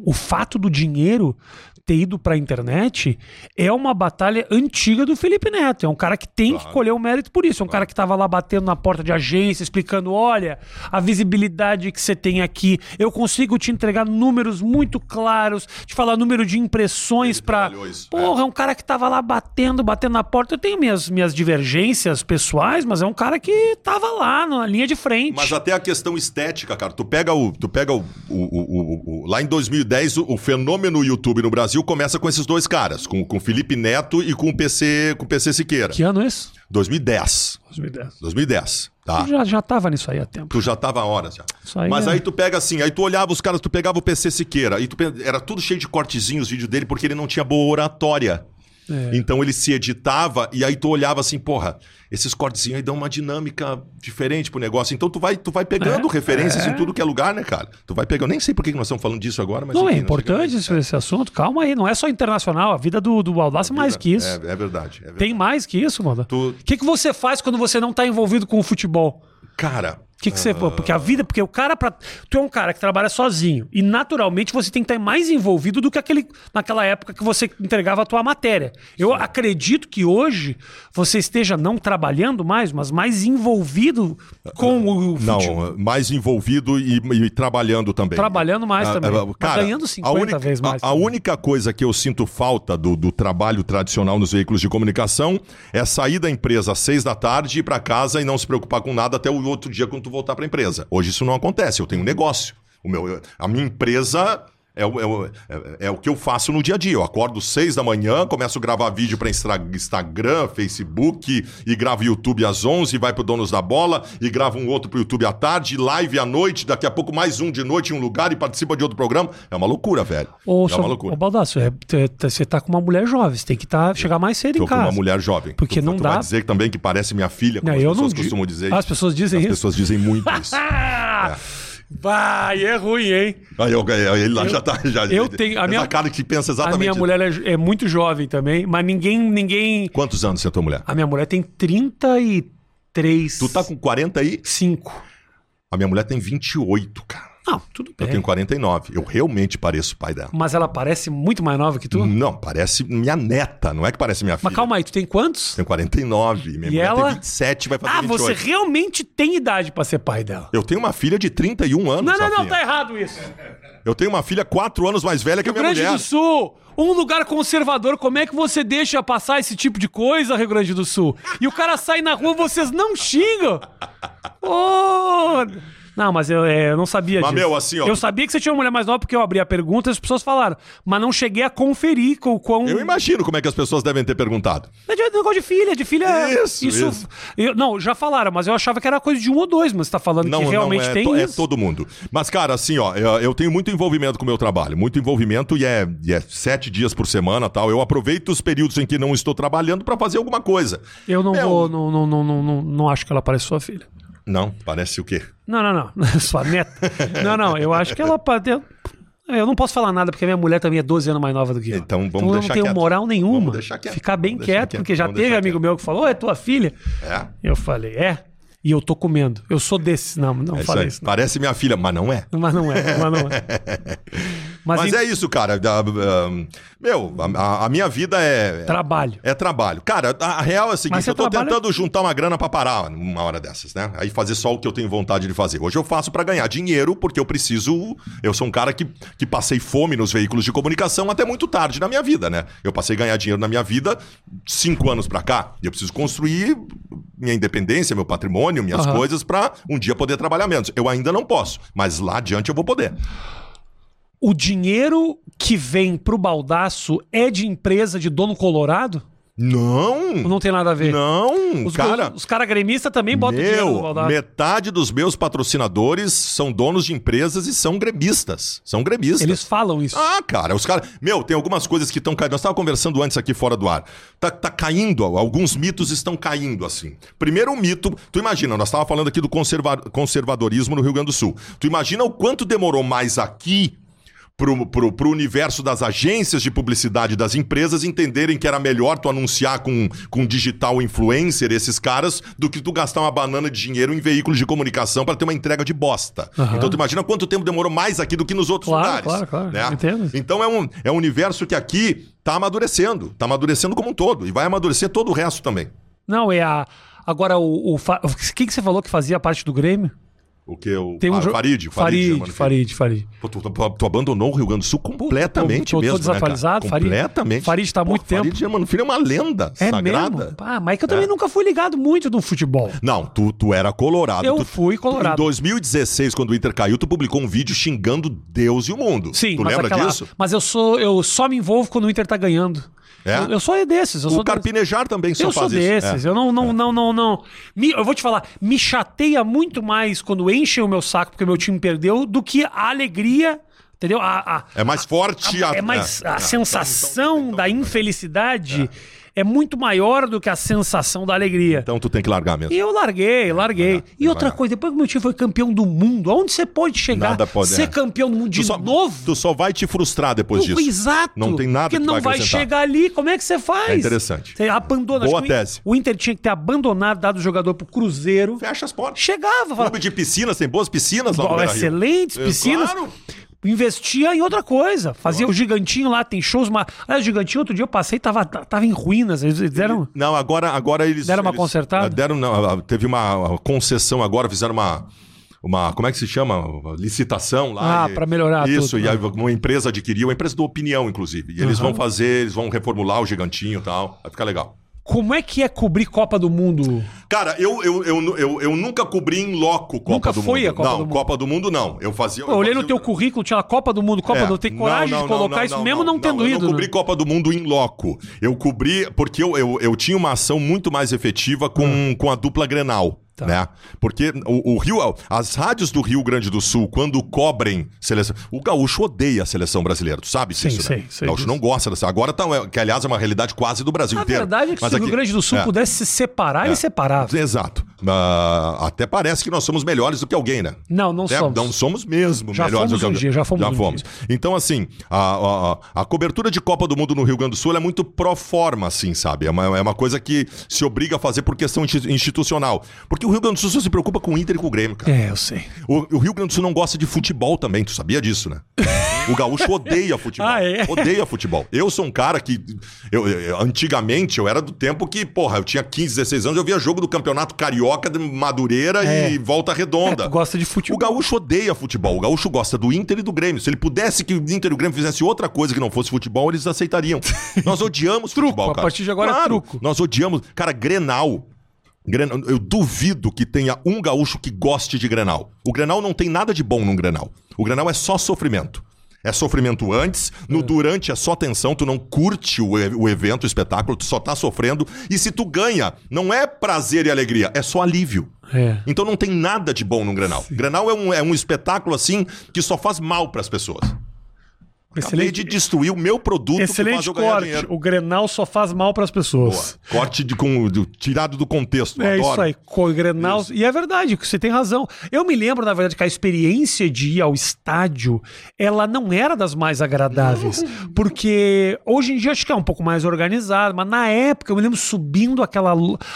O fato do dinheiro ter ido pra internet é uma batalha antiga do Felipe Neto. É um cara que tem que colher o mérito por isso. É um cara que tava lá batendo na porta de agência, explicando: olha, a visibilidade que você tem aqui, eu consigo te entregar números muito claros, te falar número de impressões isso, Porra, é um cara que tava lá batendo, batendo na porta. Eu tenho minhas, minhas divergências pessoais, mas é um cara que tava lá na linha de frente. Mas até a questão estética, cara. Tu pega o. Tu pega o. o- o- o- lá em 2010, o, o fenômeno YouTube no Brasil começa com esses dois caras, com, com o Felipe Neto e com o PC, com o PC Siqueira. Que ano é esse? 2010. 2010. 2010. Tá? Eu já, já tava nisso aí há tempo. Tu já tava há horas já. Aí Mas é- aí tu pega assim, aí tu olhava os caras, tu pegava o PC Siqueira, e tu era tudo cheio de cortezinhos os vídeos dele, porque ele não tinha boa oratória. É. Então ele se editava e aí tu olhava assim, porra, esses cortezinhos aí dão uma dinâmica diferente pro negócio. Então tu vai, tu vai pegando É, referências é. em tudo que é lugar, né, cara? Tu vai pegando. Nem sei por que nós estamos falando disso agora, mas. Não, é enfim, nós importante esse, esse assunto. Calma aí, não é só internacional. A vida do, do Baldassi é mais que isso. É, é verdade. É verdade. Tem mais que isso, mano. Tu- O que, que você faz quando você não tá envolvido com o futebol? Cara, que, que você. Porque a vida. Porque o cara. Pra, tu é um cara que trabalha sozinho. E naturalmente você tem que estar mais envolvido do que aquele, naquela época que você entregava a tua matéria. Eu acredito que hoje você esteja não trabalhando mais, mas mais envolvido com o futebol. Não, mais envolvido e, e trabalhando também. Trabalhando mais Ah, também. ah, cara, ganhando a 50 única, vezes mais. A, a única coisa que eu sinto falta do, do trabalho tradicional nos veículos de comunicação é sair da empresa às seis da tarde, ir para casa e não se preocupar com nada até o outro dia quando tu voltar para a empresa. Hoje isso não acontece. Eu tenho um negócio. O meu, a minha empresa é o, é, o, é- é o que eu faço no dia a dia. Eu acordo seis da manhã, começo a gravar vídeo para Instagram, Facebook, e gravo YouTube às 11, vai pro Donos da Bola, e gravo um outro pro YouTube à tarde, live à noite, daqui a pouco mais um de noite em um lugar e participa de outro programa. É uma loucura, velho. Ô, é só, uma loucura. ô Baldasso, é, você tá com uma mulher jovem, você tem que tá, chegar mais cedo Tô em com casa. uma mulher jovem. Porque tu, não tu dá- vai dizer também que parece minha filha, como Não, as eu pessoas costumam dizer. As pessoas dizem As isso. pessoas dizem muito isso. Ah! Vai, é ruim, hein? Aí eu, ele lá já tá. Já, eu tenho- a minha- cara que pensa A exatamente. minha isso. mulher é, é muito jovem também, mas ninguém, ninguém... Quantos anos você é tua mulher? A minha mulher tem 33. Tu tá com 40 aí? 5. A minha mulher tem 28, cara. Não, tudo Eu bem. tenho 49. Eu realmente pareço o pai dela. Mas ela parece muito mais nova que tu? Não, parece minha neta, não é que parece minha filha. Mas calma aí, tu tem quantos? Tenho 49. Minha E mulher ela? tem 27, vai fazer Ah, 28. você realmente tem idade pra ser pai dela. Eu tenho uma filha de 31 anos. Não, não, não, tá errado isso. Eu tenho uma filha 4 anos mais velha que a Rio minha Grande mulher. do Sul, um lugar conservador, como é que você deixa passar esse tipo de coisa, Rio Grande do Sul? E o cara sai na rua, vocês não xingam? Ô! Não, mas eu, é, eu não sabia Mas, disso. meu, assim, ó, eu sabia que você tinha uma mulher mais nova porque eu abri a pergunta e as pessoas falaram. Mas não cheguei a conferir com o quão... Eu imagino como é que as pessoas devem ter perguntado. É de negócio de filha, de filha. Isso, isso. Eu- não, já falaram, mas eu achava que era coisa de um ou dois, mas você tá falando Não, que realmente não, é, tem to- é isso. todo mundo. Mas, cara, assim, ó, eu, eu tenho muito envolvimento com o meu trabalho. Muito envolvimento e é, e é sete dias por semana tal. Eu aproveito os períodos em que não estou trabalhando pra fazer alguma coisa. Eu não Meu, vou, não, não, não, não, não, não acho que ela parece sua filha. Não, parece o quê? Não, não, não. Sua neta. Não, não, eu acho que ela. Eu, não posso falar nada porque a minha mulher também é 12 anos mais nova do que eu. Então, vamos eu não deixar tenho quieto. moral nenhuma. Deixar quieto. Ficar bem quieto, quieto. porque já Vamos teve amigo quieto. meu que falou: "Ô, é tua filha? É. Eu falei: é. E eu tô comendo. Eu sou desses. Não, não É falei isso. não. Parece minha filha, mas não é. Mas não é, mas não é. Mas, Mas em- é isso, cara. Meu, a, a minha vida é. trabalho. É trabalho. Cara, a a real é a seguinte, eu tô trabalha- tentando juntar uma grana pra parar uma hora dessas, né? Aí fazer só o que eu tenho vontade de fazer. Hoje eu faço pra ganhar dinheiro, porque eu preciso. Eu sou um cara que, que passei fome nos veículos de comunicação até muito tarde na minha vida, né? Eu passei a ganhar dinheiro na minha vida cinco anos pra cá. E eu preciso construir minha independência, meu patrimônio, minhas Aham. coisas pra um dia poder trabalhar menos. Eu ainda não posso, mas lá adiante eu vou poder. O dinheiro que vem pro baldaço é de empresa de dono colorado? Não! não tem nada a ver? Não, Os cara. os cara gremistas também botam dinheiro no Meu, baldaço. metade dos meus patrocinadores são donos de empresas e são gremistas. São gremistas. Eles falam isso. Ah, cara, os caras. Meu, tem algumas coisas que estão caindo. Nós estávamos conversando antes aqui fora do ar. Tá, tá caindo, alguns mitos estão caindo assim. Primeiro, um mito. Tu imagina, nós estávamos falando aqui do conserva- conservadorismo no Rio Grande do Sul. Tu imagina o quanto demorou mais aqui. Pro, pro, pro universo das agências de publicidade das empresas entenderem que era melhor tu anunciar com, com digital influencer, esses caras, do que tu gastar uma banana de dinheiro em veículos de comunicação para ter uma entrega de bosta. Aham. Então tu imagina quanto tempo demorou mais aqui do que nos outros Claro, lugares. claro, claro. né? Entendo. Então é um, é um universo que aqui tá amadurecendo. Tá amadurecendo como um todo. E vai amadurecer todo o resto também. Não, é a. Agora, o. o fa- o que, que você falou que fazia parte do Grêmio? O que? O Tem um jo- Farid? Farid, chama no Farid, Farid. Pô, tu, tu- tu abandonou o Rio Grande do Sul completamente tô- tô mesmo, desatualizado, né? Farid. Completamente. Farid tá há Pô, muito tempo. Farid, mano, filho é uma lenda É sagrada. mesmo? Ah, mas é que eu também É. nunca fui ligado muito no futebol. Não, tu, tu era colorado. Eu Tu- fui colorado. Em 2016, quando o Inter caiu, tu publicou um vídeo xingando Deus e o mundo. Sim, tu lembra aquela- disso? Mas eu sou. Eu só me envolvo quando o Inter tá ganhando. É? Eu, eu sou desses. Eu O sou Carpinejar também só Eu sou faz isso. desses. É. Eu não, não, não, não, não. Me- eu vou te falar, me chateia muito mais quando enchem o meu saco porque meu time perdeu do que a alegria. Entendeu? A, a- É mais forte. a- a- é mais é, a é. sensação Então- então- da infelicidade é. Muito maior do que a sensação da alegria. Então tu tem que largar mesmo. E eu larguei, larguei. largar, e outra largar. coisa, depois que meu time foi campeão do mundo, aonde você pode chegar? Nada pode, ser é. campeão do mundo de Tu só, novo? tu só vai te frustrar depois disso. Exato. Não tem nada Porque que não vai vai chegar ali, como é que você faz? É interessante. Você abandona. Boa tese. O Inter tinha que ter abandonado, dado o jogador pro Cruzeiro. Fecha as portas. Chegava, Clube de piscinas, tem boas piscinas lá no excelentes É, piscinas. Claro. Investia em outra coisa. Fazia o gigantinho lá, tem shows. Mas... Aliás, o gigantinho, outro dia eu passei, tava, tava em ruínas. Eles deram. Não, agora, agora eles. Deram uma eles, consertada? eh, Deram, não, teve uma concessão agora, fizeram uma. Uma, como é que se chama? Licitação lá. Ah, pra melhorar Isso, tudo, e né? uma empresa adquiriu, uma empresa do Opinião, inclusive. E eles Aham. vão fazer, eles vão reformular o gigantinho e tal. Vai ficar legal. Como é que é cobrir Copa do Mundo? Cara, eu, eu, eu, eu, eu nunca cobri em loco Copa Nunca do foi Mundo. a Copa não, do Mundo? Copa do Mundo não. Eu fazia. Pô, eu olhei fazia- no teu currículo, tinha a Copa do Mundo, Copa É, do Mundo. Tem não, coragem não, de colocar não, isso não, mesmo não, não tendo eu ido. não cobri né? Copa do Mundo em loco. Eu cobri porque eu, eu, eu tinha uma ação muito mais efetiva com, com a dupla Grenal. Tá. Né? Porque o, o Rio, as rádios do Rio Grande do Sul, quando cobrem seleção. O gaúcho odeia a seleção brasileira, tu sabe Sim, disso, sei, né? sei o gaúcho não gosta dessa. Agora, tá, que aliás é uma realidade quase do Brasil A inteiro. verdade é que Mas se o Rio Grande do Sul é. pudesse se separar, ele separava. Exato. Ah, até parece que nós somos melhores do que alguém, né? Não, não É, somos. Não somos mesmo Já melhores fomos do que um dia, já fomos um Então, assim, a, a, a- cobertura de Copa do Mundo no Rio Grande do Sul é muito pro forma, assim, sabe? É uma, é uma coisa que se obriga a fazer por questão insti- institucional. Porque o Rio Grande do Sul só se preocupa com o Inter e com o Grêmio, cara. É, eu sei. O, o Rio Grande do Sul não gosta de futebol também, tu sabia disso, né? O gaúcho odeia futebol. Ah, é? Odeia futebol. Eu sou um cara que. Eu, eu- antigamente, eu era do tempo que, porra, eu tinha 15, 16 anos, eu via jogo do Campeonato Carioca de Madureira É. e Volta Redonda. É, gosta de futebol. O gaúcho odeia futebol. O gaúcho gosta do Inter e do Grêmio. Se ele pudesse que o Inter e o Grêmio fizessem outra coisa que não fosse futebol, eles aceitariam. Nós odiamos Truco, futebol, a cara. partir de agora é Claro, truco. Nós odiamos. Cara, Grenal. Grenal, Eu duvido que tenha um gaúcho que goste de Grenal. O Grenal não tem nada de bom num Grenal. O Grenal é só sofrimento. É sofrimento antes, no durante é só tensão, tu não curte o, o evento, o espetáculo, tu só tá sofrendo. E se tu ganha, não é prazer e alegria, é só alívio. É. Então não tem nada de bom no Grenal. Grenal é um, é um espetáculo assim que só faz mal pras pessoas. Acabei de destruir o meu produto Excelente corte. O Grenal só faz mal para as Boa. pessoas. Corte de, com, do- tirado do contexto. É adoro. isso aí, co- Grenal. E é verdade, que você tem razão. Eu me lembro, na verdade, que a experiência de ir ao estádio, ela não era das mais agradáveis. Porque hoje em dia acho que é um pouco mais organizado, mas na época eu me lembro subindo aquela,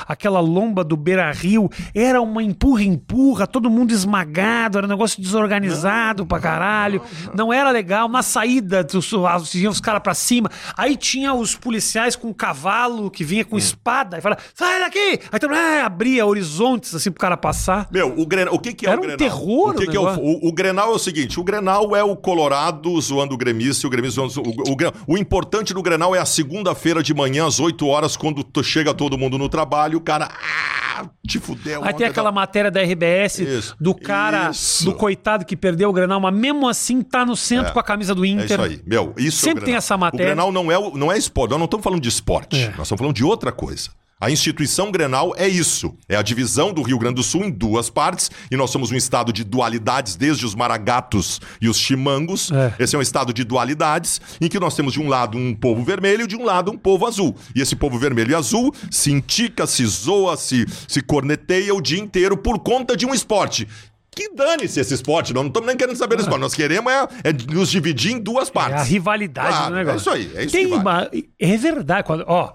aquela lomba do Beira Rio, era uma empurra-empurra, todo mundo esmagado, era um negócio desorganizado pra caralho. Não era legal. Na saída, os, iam os caras pra cima. Aí tinha os policiais com cavalo que vinha com Hum. espada e falava: sai daqui! Aí mundo ah, abria horizontes assim pro cara passar. Meu, o, Grenal, o que, que é Era o um Grenal? terror o, que o que é o, negócio. o, o Grenal é o seguinte: o Grenal é o Colorado zoando o gremista o gremista zoando o, o, o importante do Grenal é a segunda-feira de manhã, às 8 horas, quando chega todo mundo no trabalho, o cara. Ah, te fudeu. Aí tem aquela matéria da RBS Isso, do cara, isso. do coitado que perdeu o Grenal, mas mesmo assim tá no centro É. com a camisa do É Inter. isso aí, meu. Isso Sempre é tem essa matéria. O Grenal não é, não é esporte. Nós não estamos falando de esporte. É. Nós estamos falando de outra coisa. A instituição Grenal é isso. É a divisão do Rio Grande do Sul em duas partes. E nós somos um estado de dualidades, desde os maragatos e os chimangos. É. Esse é um estado de dualidades, em que nós temos de um lado um povo vermelho e de um lado um povo azul. E esse povo vermelho e azul se intica, se zoa, se, se corneteia o dia inteiro por conta de um esporte. Que dane-se esse esporte, nós não estamos nem querendo saber desse esporte. Nós queremos é, é nos dividir em duas É partes. a rivalidade Claro, do negócio. é isso aí, é isso Tem que vale. uma- É verdade. Quando, ó,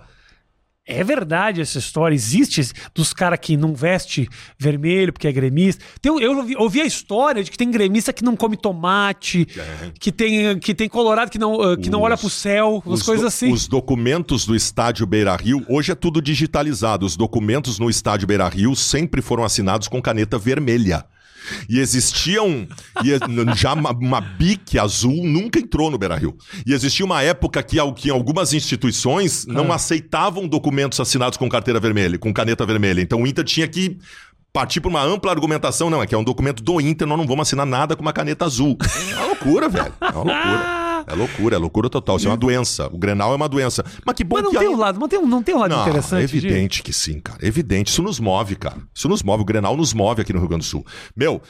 é verdade essa história. Existe dos caras que não veste vermelho porque é gremista. Tem, eu ouvi, ouvi a história de que tem gremista que não come tomate, É. que, tem, que tem colorado que não, que não Os- olha pro céu, umas coisas do- assim. Os documentos do estádio Beira Rio, hoje é tudo digitalizado. Os documentos no estádio Beira Rio sempre foram assinados com caneta vermelha. E existiam. E n- já uma, uma bique azul nunca entrou no Beira Rio. E existia uma época que, que algumas instituições não Ah. aceitavam documentos assinados com carteira vermelha, com caneta vermelha. Então o Inter tinha que. Partir por uma ampla argumentação, não, é que é um documento do Inter, nós não vamos assinar nada com uma caneta azul. É uma loucura, velho. É uma loucura. É loucura, é loucura total. Isso é uma doença. O Grenal é uma doença. Mas que bom Mas não que tem aí- um lado, não tem, um- não tem um lado não, interessante. é de- evidente que sim, cara. É evidente. Isso nos move, cara. Isso nos move. O Grenal nos move aqui no Rio Grande do Sul. Meu,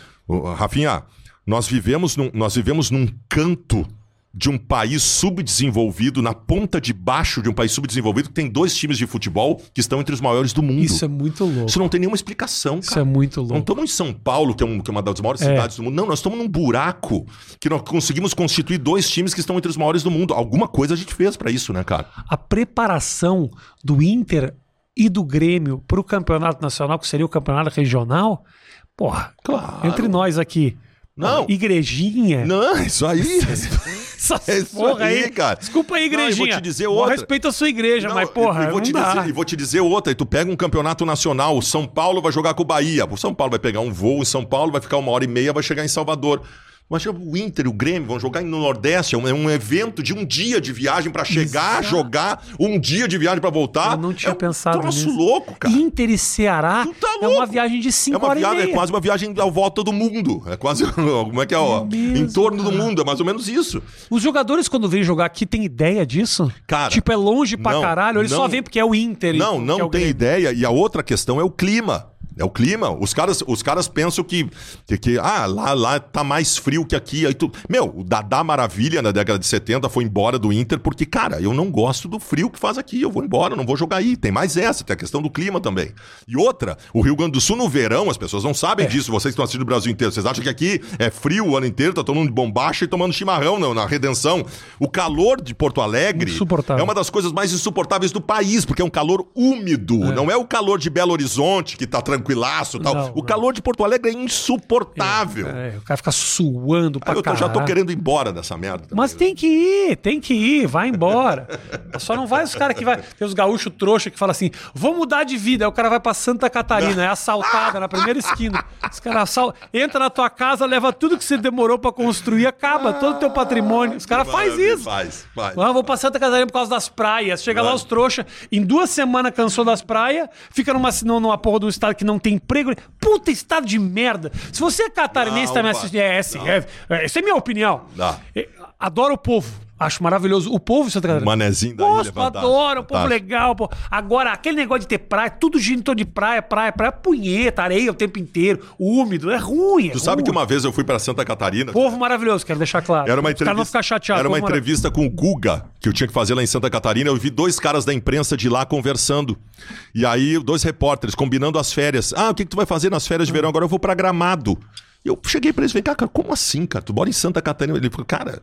Rafinha, Nós vivemos num, nós vivemos num canto de um país subdesenvolvido, na ponta de baixo de um país subdesenvolvido, que tem dois times de futebol que estão entre os maiores do mundo. Isso é muito louco. Isso não tem nenhuma explicação, Isso cara. é muito Não louco. estamos em São Paulo, que é, um- que é uma das maiores É. cidades do mundo. Não, nós estamos num buraco que nós conseguimos constituir dois times que estão entre os maiores do mundo. Alguma coisa a gente fez pra isso, né, cara? A preparação do Inter e do Grêmio para o campeonato nacional, que seria o campeonato regional, porra, Claro. entre nós aqui. Não. Igrejinha. Não, isso aí. Essas É isso porra aí, cara. Desculpa aí, Não, eu igrejinha. vou te dizer Bom outra. respeito a sua igreja, Não, mas porra, e, vou não te dá. dizer, e vou te dizer outra, e tu pega um campeonato nacional, o São Paulo vai jogar com o Bahia. O São Paulo vai pegar um voo em São Paulo, vai ficar uma hora e meia, vai chegar em Salvador. Mas o Inter e o Grêmio vão jogar no Nordeste, é um, é um evento de um dia de viagem pra chegar, Exato. jogar, um dia de viagem pra voltar. Eu não tinha é um pensado troço nisso. louco, cara. Inter e Ceará tá é uma viagem de É 5 uma horas e viagem, é meia. quase uma viagem à volta do mundo. É quase, como é que é, ó, mesmo, em torno do cara. mundo, é mais ou menos isso. Os jogadores, quando vêm jogar aqui, têm ideia disso? Cara, Tipo, é longe pra não, caralho. Eles só não. vêm porque é o Inter. e Não, não é tem Grêmio. ideia. E a outra questão é o clima. É o clima. Os caras, os caras pensam que, que, ah, lá, lá tá mais frio que aqui. Aí tu... Meu, o Dadá Maravilha na década de 70 foi embora do Inter porque, cara, eu não gosto do frio que faz aqui. Eu vou embora, não vou jogar aí. Tem mais essa, tem a questão do clima também. E outra, o Rio Grande do Sul no verão, as pessoas não É. sabem disso. Vocês que estão assistindo o Brasil inteiro. Vocês acham que aqui é frio o ano inteiro, tá todo mundo de bombacha e tomando chimarrão na, na redenção. O calor de Porto Alegre é uma das coisas mais insuportáveis do país, porque é um calor úmido. Não é o calor de Belo Horizonte, que tá tranquilaço e tal. Não, o não. calor de Porto Alegre é insuportável. É, o cara fica suando pra Aí eu tô- já tô querendo ir embora dessa merda. também, Mas né? tem que ir, tem que ir, vai embora. Só não vai os caras que vai. Tem os gaúchos trouxa que falam assim: vou mudar de vida. Aí o cara vai pra Santa Catarina, é assaltada na primeira esquina. Os caras assal... entra na tua casa, leva tudo que você demorou pra construir, acaba todo o teu patrimônio. Os caras fazem Maravilha, isso. Faz, faz. Ah, vou pra Santa Catarina por causa das praias. Chega lá Vai. os trouxa, em duas semanas cansou das praias, fica numa, numa porra do estado que não tem emprego. Puta estado de merda. Se você é catarinense Não, tá me assistindo, é, essa, é, é, essa é minha opinião. Dá. É, Adoro o povo. Acho maravilhoso. O povo de Santa Catarina. Manezinho da ilha, Gosto, fantástico, adoro, o povo legal. Pô. Agora, aquele negócio de ter praia, tudo torno de praia, praia, praia, punheta, areia o tempo inteiro, úmido, é ruim. É Tu sabe ruim. que uma vez eu fui pra Santa Catarina. Povo maravilhoso, quero deixar claro. Era uma Os caras não entrevista, ficam chateados. era uma entrevista com o Guga, que eu tinha que fazer lá em Santa Catarina. Eu vi dois caras da imprensa de lá conversando. E aí, dois repórteres combinando as férias. Ah, o que, que tu vai fazer nas férias de verão? Agora eu vou pra Gramado. E eu cheguei pra eles e falei, cara, como assim, cara? Tu mora em Santa Catarina? Ele falou, cara,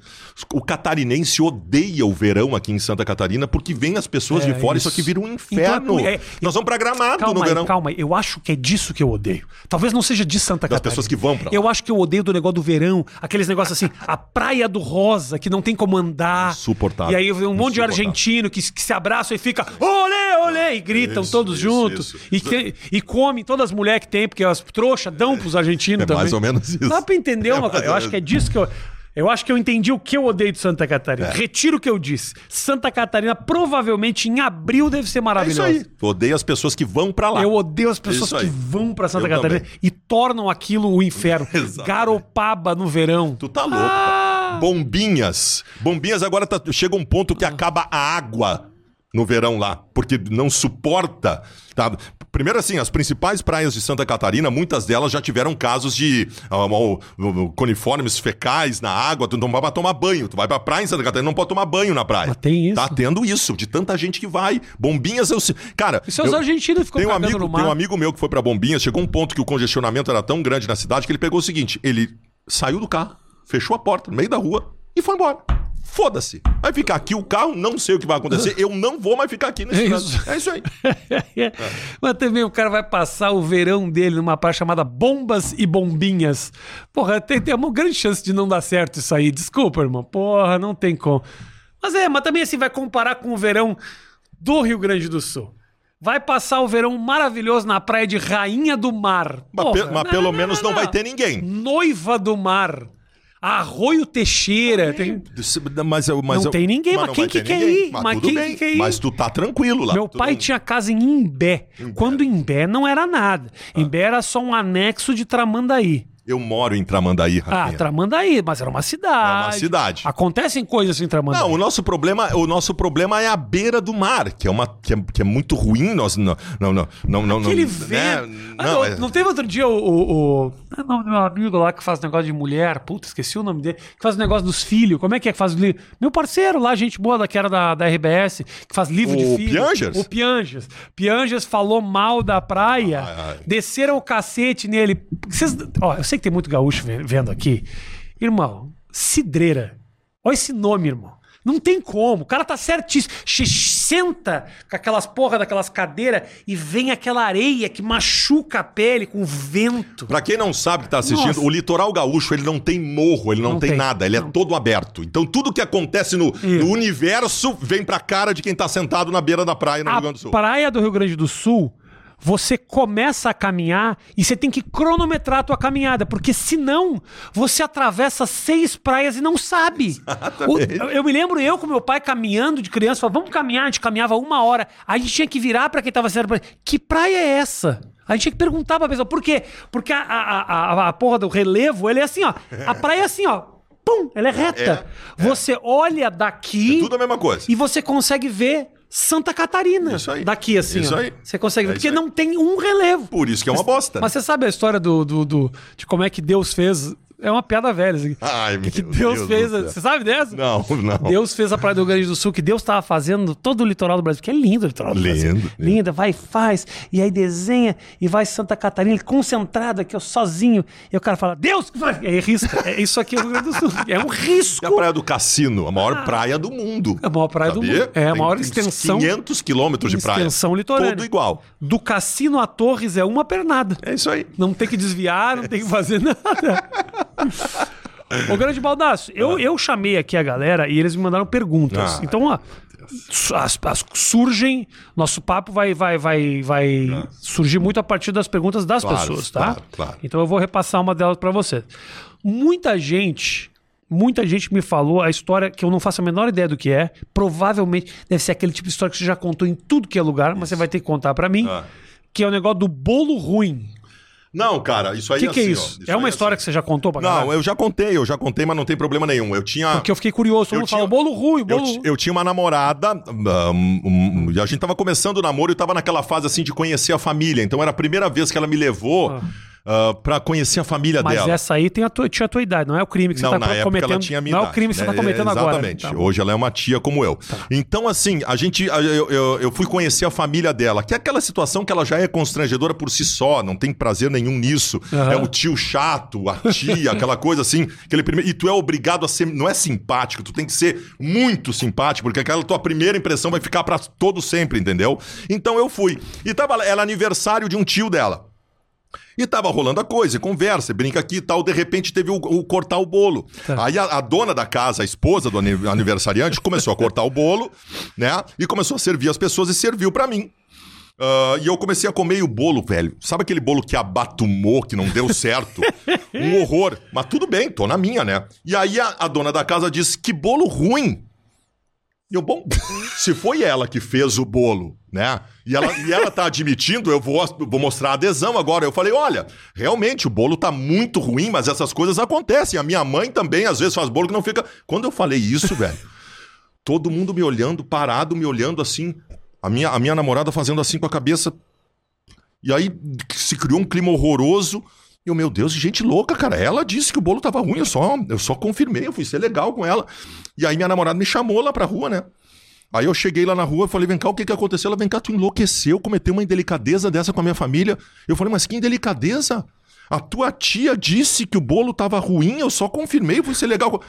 o catarinense odeia o verão aqui em Santa Catarina porque vem as pessoas É de fora e isso. isso aqui vira um inferno. Então, é- Nós vamos pra Gramado Calma no aí, verão. calma aí. Eu acho que é disso que eu odeio. Talvez não seja de Santa Das Catarina. pessoas que vão pra lá. Eu acho que eu odeio do negócio do verão, aqueles negócios assim, a praia do rosa, que não tem como andar. Insuportável. E aí vem um monte de argentino que, que se abraçam e fica olê, olê, e gritam Isso, todos isso, juntos. isso. E, que- e comem todas as mulheres que tem, porque as trouxas dão pros argentinos É também. mais ou menos isso. Dá pra entender É uma coisa. Eu acho que é disso que eu. Eu acho que eu entendi o que eu odeio de Santa Catarina. É. Retiro o que eu disse. Santa Catarina, provavelmente em abril, deve ser É isso maravilhosa. aí. Tu odeia as pessoas que vão pra lá. Eu odeio as pessoas aí. que vão pra Santa Eu Catarina também. e tornam aquilo o inferno. Garopaba no verão. Tu tá louco. Ah! Bombinhas. Bombinhas agora tá- chega um ponto que acaba a água no verão lá, porque não suporta. Tá? Primeiro assim, as principais praias de Santa Catarina, muitas delas já tiveram casos de ah, mal- coliformes fecais na água, tu não vai tomar banho. Tu vai pra praia em Santa Catarina, não pode tomar banho na praia. Mas tem isso? Tá tendo isso, de tanta gente que vai. Bombinhas, eu... Cara... E seus eu- argentinos ficam tem um, amigo, no tem um mar. amigo meu que foi pra Bombinhas, chegou um ponto que o congestionamento era tão grande na cidade que ele pegou o seguinte: ele saiu do carro, fechou a porta no meio da rua e foi embora. Foda-se. Vai ficar aqui o carro, não sei o que vai acontecer, eu não vou mais ficar aqui nesse É isso. É isso aí. Mas também o cara vai passar o verão dele numa praia chamada Bombas e Bombinhas. Porra, tem, tem uma grande chance de não dar certo isso aí. Desculpa, irmão. Porra, não tem como. Mas é, mas também assim, vai comparar com o verão do Rio Grande do Sul. Vai passar o verão maravilhoso na praia de Rainha do Mar. Porra, mas pelo menos não vai ter ninguém. Noiva do Mar. Arroio Teixeira. Tem... Mas, eu- mas Não eu- tem ninguém, mas não quem que quer ninguém. ir? Mas, Mas quem bem. que quer ir? Mas tu tá tranquilo lá. Meu pai não- tinha casa em Imbé. Quando Imbé não era nada. Ah. Imbé era só um anexo de Tramandaí. Eu moro em Tramandaí, Ah, Rafinha. Tramandaí, mas era uma cidade. É uma cidade. Acontecem coisas em Tramandaí. Não, o nosso problema, o nosso problema é a beira do mar, que é uma que é, que é muito ruim. Nós não, não, não, não, não, Aquele não, vento. né? Ah, Não, não, é- não teve outro dia o. o, o... Ah, não, meu amigo lá que faz negócio de mulher. Puta, esqueci o nome dele. Que faz negócio dos filhos. Como é que é que faz o livro? Meu parceiro lá, gente boa, da, que era da, da RBS, que faz livro de O filho. Piangers? O Pianjas. Pianjas falou mal da praia. Ai, ai. Desceram o cacete nele. Vocês... Ó, eu sei que tem muito gaúcho ve- vendo aqui. Irmão, cidreira. Olha esse nome, irmão. Não tem como. O cara tá certíssimo. Senta com aquelas porra daquelas cadeiras e vem aquela areia que machuca a pele com vento. Pra quem não sabe que tá assistindo, Nossa. o litoral gaúcho, ele não tem morro, ele não, Não tem, tem. nada, ele é todo aberto. Então tudo que acontece no, no universo vem pra cara de quem tá sentado na beira da praia no Rio Grande do A Sul. praia do Rio Grande do Sul, você começa a caminhar e você tem que cronometrar a tua caminhada, porque senão você atravessa seis praias e não sabe. O- eu, eu me lembro eu com meu pai caminhando de criança, falava, vamos caminhar, a gente caminhava uma hora, a gente tinha que virar pra quem tava sendo que praia é essa? A gente tinha que perguntar pra pessoa, por quê? Porque a, a, a, a porra do relevo, ele é assim, ó. A praia é assim, ó. Pum, ela é reta. Você olha daqui Tudo a mesma coisa. e você consegue ver Santa Catarina. Isso aí. Daqui, assim. Isso ó. aí. Você consegue ver. É porque não tem um relevo. Por isso que é uma bosta. Mas você sabe a história do, do, do- de como é que Deus fez. É uma piada velha. Assim. Ai, meu que Deus Deus do fez. Você sabe dessa? Não, não. Deus fez a Praia do Rio Grande do Sul, que Deus estava fazendo todo o litoral do Brasil, porque é lindo o litoral do Brasil. lindo. Linda, vai, faz, e aí desenha, e vai Santa Catarina, concentrado aqui, ó, sozinho. E o cara fala, Deus, que aí risca. É isso aqui é o Rio Grande do Sul. É um risco. E a Praia do Cassino, a maior praia do mundo. É a maior praia do Sabia? mundo. É a maior tem extensão. 500 quilômetros de praia. Extensão litorânea. Todo igual. Do cassino a Torres é uma pernada. É isso aí. Não tem que desviar, não tem que fazer nada. Ô, grande baldaço, eu, eu chamei aqui a galera e eles me mandaram perguntas. Ah, então, ó, as, as- surgem, nosso papo vai, vai, vai, vai surgir muito a partir das perguntas das Claro, pessoas, tá? claro, claro. Então eu vou repassar uma delas pra você. Muita gente, muita gente me falou a história que eu não faço a menor ideia do que é. Provavelmente deve ser aquele tipo de história que você já contou em tudo que é lugar, mas você vai ter que contar pra mim. Ah. Que é o negócio do bolo ruim. Não, cara, isso aí que, é que é assim, isso? ó. é uma aí história assim. que você já contou pra Não, galera? eu já contei, eu já contei, mas não tem problema nenhum. Eu tinha. Porque eu fiquei curioso. Todo Eu mundo fala, tinha- bolo ruim, Eu, bolo ruim. eu tinha uma namorada, um, um, a gente tava começando o namoro e tava naquela fase assim de conhecer a família. Então era a primeira vez que ela me levou ah, pra conhecer a família Mas dela. essa aí tem a tua, tinha a tua idade, não é o crime que Não, você na tá época cometendo. ela tinha a minha não é o idade, crime que você né? tá cometendo agora. Exatamente. Tá. Hoje ela é uma tia como eu. Então, assim, a gente. Eu, eu, eu fui conhecer a família dela, que é aquela situação que ela já é constrangedora por si só, não tem prazer nenhum nisso. Aham. É o tio chato, a tia, aquela coisa assim. Aquele primeiro, e tu é obrigado a ser. Não é simpático, tu tem que ser muito simpático, porque aquela tua primeira impressão vai ficar pra todo sempre, entendeu? Então eu fui. E tava era aniversário de um tio dela. E tava rolando a coisa, e conversa, brinca aqui e tal. De repente teve o, o cortar o bolo. Tá. Aí a, a dona da casa, a esposa do ani- aniversariante, começou a cortar o bolo, né? E começou a servir as pessoas e serviu pra mim. Ah, e eu comecei a comer o bolo, velho. Sabe aquele bolo que abatumou, que não deu certo? um horror. Mas tudo bem, tô na minha, né? E aí a, a dona da casa disse: que bolo ruim. E eu, bom, se foi ela que fez o bolo, né? E ela, e ela tá admitindo, eu vou, vou mostrar a adesão agora. Eu falei, olha, realmente o bolo tá muito ruim, mas essas coisas acontecem. A minha mãe também, às vezes, faz bolo que não fica. Quando eu falei isso, velho, todo mundo me olhando, parado, me olhando assim. A minha, a minha namorada fazendo assim com a cabeça. E aí se criou um clima horroroso. E eu, meu Deus, gente louca, cara. Ela disse que o bolo tava ruim, eu só, eu só confirmei, eu fui ser legal com ela. E aí minha namorada me chamou lá pra rua, né? Aí eu cheguei lá na rua e falei, vem cá, o que que aconteceu? Ela, vem cá, tu enlouqueceu, cometeu uma indelicadeza dessa com a minha família. Eu falei, mas que indelicadeza? A tua tia disse que o bolo tava ruim, eu só confirmei, fui ser legal.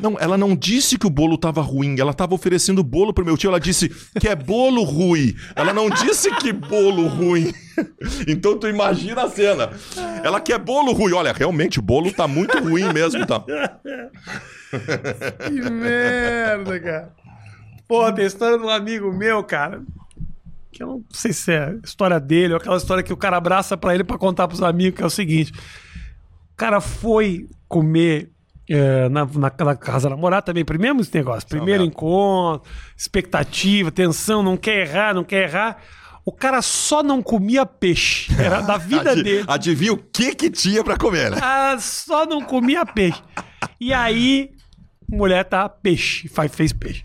Não, ela não disse que o bolo tava ruim, ela tava oferecendo bolo pro meu tio, ela disse que é bolo ruim. Ela não disse que bolo ruim. Então tu imagina a cena. Ela quer bolo ruim. Olha, realmente o bolo tá muito ruim mesmo, tá? Que merda, cara. Porra, tem a história de um amigo meu, cara. Que eu não sei se é história dele ou aquela história que o cara abraça pra ele pra contar pros amigos, que é o seguinte. O cara foi comer é, na, na, na casa da namorada também, primeiro esse negócio. Primeiro merda. encontro, expectativa, tensão, não quer errar, não quer errar. O cara só não comia peixe. Era da vida dele. Adivinha o que que tinha pra comer, né? Ah, só não comia peixe. E aí, mulher tá peixe, faz, fez peixe.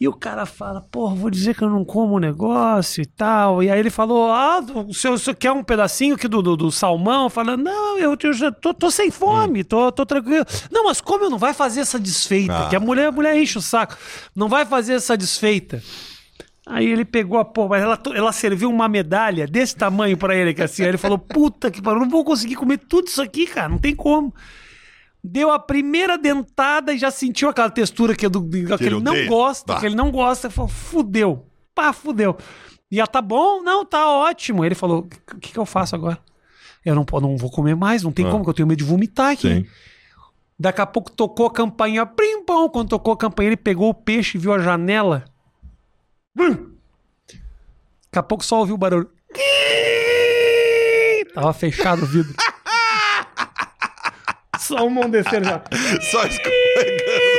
E o cara fala, pô, vou dizer que eu não como o negócio e tal. E aí ele falou, ah, o senhor, o senhor quer um pedacinho aqui do, do, do salmão? Falando, não, eu, eu já tô, tô sem fome, tô, tô tranquilo. Não, mas como não vai fazer essa desfeita? Ah. Que a mulher, a mulher enche o saco. Não vai fazer essa desfeita. Aí ele pegou a porra, mas ela, ela serviu uma medalha desse tamanho pra ele, que assim, aí ele falou, puta que pariu, não vou conseguir comer tudo isso aqui, cara, não tem como. Deu a primeira dentada e já sentiu aquela textura que, é do, que ele ele não gosta, Tá. que ele não gosta. Ele falou, fudeu, pá, fudeu. E ela, tá bom? Não, tá ótimo. Ele falou, o que, que eu faço agora? Eu não, não vou comer mais, não tem Ah. como, que eu tenho medo de vomitar aqui. Sim. Daqui a pouco tocou a campainha, prim, pão. Quando tocou a campainha, ele pegou o peixe e viu a janela. Bum! Daqui a pouco só ouviu o barulho. Tava fechado o vidro. Só o mão descer já. Só escorregando.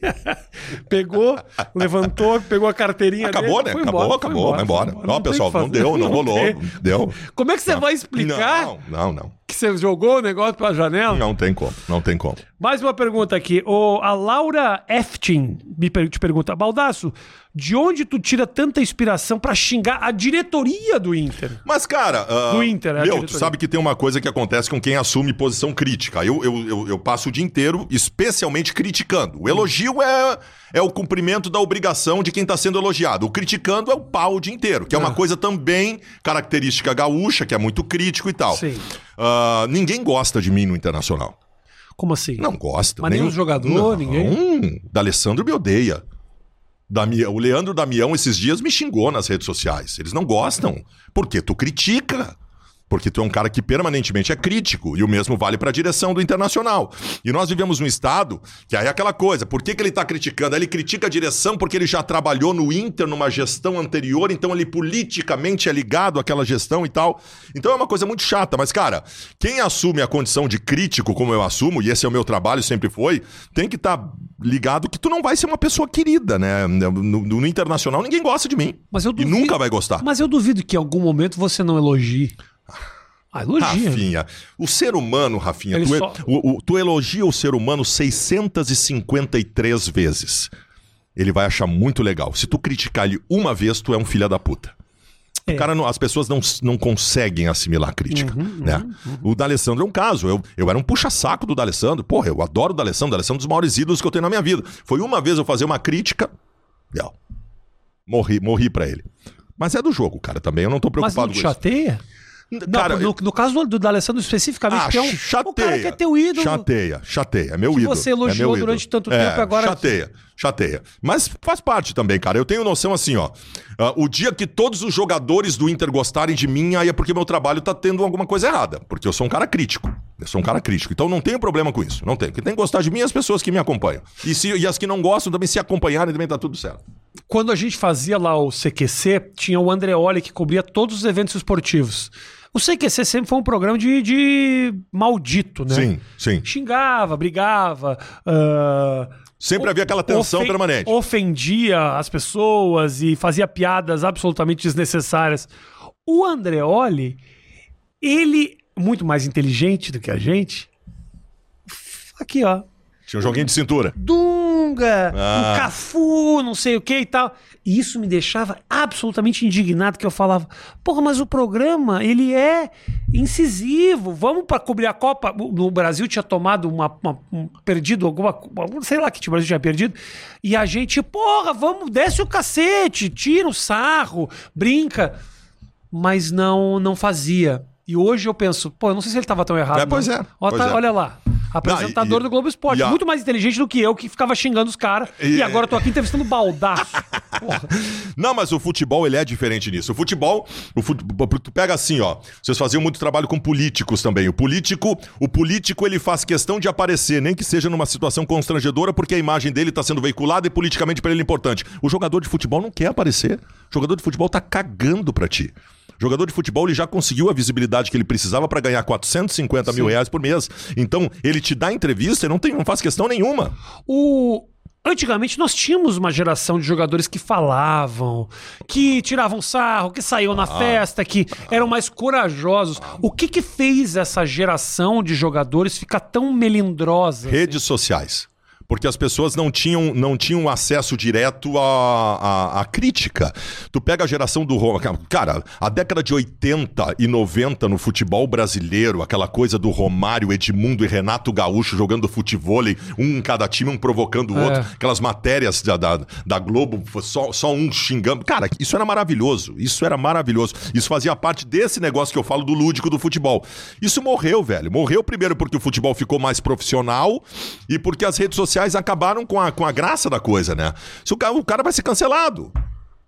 Pegou, levantou, pegou a carteirinha Acabou, dele, né? Acabou, embora, acabou, vai embora. foi Ó, tem pessoal, não deu, não rolou. não Deu. Como é que você vai explicar Não, não, não. Que você jogou o negócio pela janela? Não tem como, não tem como. Mais uma pergunta aqui. O, a Laura Eftin me per- te pergunta: Baldaço, de onde tu tira tanta inspiração pra xingar a diretoria do Inter? Mas, cara. ah, Do Inter, é Meu, tu sabe que tem uma coisa que acontece com quem assume posição crítica. Eu, eu, eu, eu passo o dia inteiro, especialmente criticando. O elogio é, é o cumprimento da obrigação de quem está sendo elogiado. O criticando é o pau o dia inteiro, que é uma Ah. coisa também característica gaúcha, que é muito crítico e tal. Sim. Ah, ninguém gosta de mim no internacional. Como assim? Não gosta. Mas nem os jogador, não, ninguém? D'Alessandro me odeia. Damião, o Leandro Damião esses dias me xingou nas redes sociais. Eles não gostam. Porque tu critica. Porque tu é um cara que permanentemente é crítico. E o mesmo vale para a direção do Internacional. E nós vivemos num estado que aí é aquela coisa. Por que, que ele tá criticando? Ele critica a direção porque ele já trabalhou no Inter numa gestão anterior. Então ele politicamente é ligado àquela gestão e tal. Então é uma coisa muito chata. Mas, cara, quem assume a condição de crítico, como eu assumo, e esse é o meu trabalho, sempre foi, tem que estar ligado que tu não vai ser uma pessoa querida, né? No, no- Internacional ninguém gosta de mim. Mas eu E duvido- nunca vai gostar. Mas eu duvido que em algum momento você não elogie. Ah, elogia. Rafinha, o ser humano, Rafinha, tu, só- o- o- tu elogia o ser humano 653 vezes. Ele vai achar muito legal. Se tu criticar ele uma vez, tu é um filho da puta. É. O cara não- as pessoas não, não conseguem assimilar a crítica. Uhum, né? O D'Alessandro é um caso. Eu, eu era um puxa-saco do D'Alessandro. Porra, eu adoro o D'Alessandro. O D'Alessandro é um dos maiores ídolos que eu tenho na minha vida. Foi uma vez eu fazer uma crítica. Não. Morri, morri pra ele. Mas é do jogo, cara, também. Eu não tô Mas não preocupado te com isso. Cara, não, no, no caso do, do D'Alessandro especificamente, ah, que é um, chateia. o cara que é teu ídolo. Chateia, chateia. É meu Que ídolo. você é elogiou ídolo. durante tanto É, tempo, agora- Chateia, chateia. Mas faz parte também, cara. Eu tenho noção assim, ó. ah, o dia que todos os jogadores do Inter gostarem de mim, aí é porque meu trabalho tá tendo alguma coisa errada. Porque eu sou um cara crítico. Eu sou um cara crítico. Então não tenho problema com isso. Não tenho. Quem tem que gostar de mim é as pessoas que me acompanham. E, se, e as que não gostam também se acompanharem, também tá tudo certo. Quando a gente fazia lá o CQC, tinha o Andreoli que cobria todos os eventos esportivos. O CQC sempre foi um programa de, de maldito, né? Sim, sim. Xingava, brigava. ah, Sempre havia aquela tensão ofen- permanente. Ofendia as pessoas e fazia piadas absolutamente desnecessárias. O Andreoli, ele, muito mais inteligente do que a gente, aqui ó, Tinha um joguinho de cintura. Dunga, Ah. um Cafu, não sei o que e tal. E isso me deixava absolutamente indignado, que eu falava, porra, mas o programa, ele é incisivo, vamos para cobrir a Copa. No Brasil tinha tomado uma, uma- um, perdido alguma, algum- sei lá que o Brasil tinha perdido, e a gente, porra, vamos, desce o cacete, tira o sarro, brinca, mas não, não fazia. E hoje eu penso, pô, eu não sei se ele estava tão errado. É, pois é, Ó, pois tá- é. Olha lá. Apresentador e- do Globo Esporte. a- Muito mais inteligente do que eu, que ficava xingando os caras. E, E- agora eu tô aqui entrevistando baldaço. Não, mas o futebol ele é diferente nisso. O futebol, o futebol, tu pega assim, ó. Vocês faziam muito trabalho com políticos também. O político, o político ele faz questão de aparecer, nem que seja numa situação constrangedora, porque a imagem dele tá sendo veiculada e politicamente para ele é importante. O jogador de futebol não quer aparecer. O jogador de futebol tá cagando pra ti. Jogador de futebol ele já conseguiu a visibilidade que ele precisava para ganhar 450 mil reais por mês. Então, ele te dá entrevista e não, tem, não faz questão nenhuma. O, Antigamente nós tínhamos uma geração de jogadores que falavam, que tiravam sarro, que saíam na festa, que eram mais corajosos. O que que fez essa geração de jogadores ficar tão melindrosa? assim? Redes sociais. Porque as pessoas não tinham, não tinham acesso direto à, à, à crítica. Tu pega a geração do Roma. Cara, a década de 80 e 90 no futebol brasileiro, aquela coisa do Romário, Edmundo e Renato Gaúcho jogando futebol, um em cada time, um provocando o É. outro. Aquelas matérias da, da, da Globo, só, só um xingando. Cara, isso era maravilhoso. Isso era maravilhoso. Isso fazia parte desse negócio que eu falo do lúdico do futebol. Isso morreu, velho. Morreu primeiro porque o futebol ficou mais profissional e porque as redes sociais acabaram com a, com a graça da coisa, né? Se o, cara, o cara vai ser cancelado.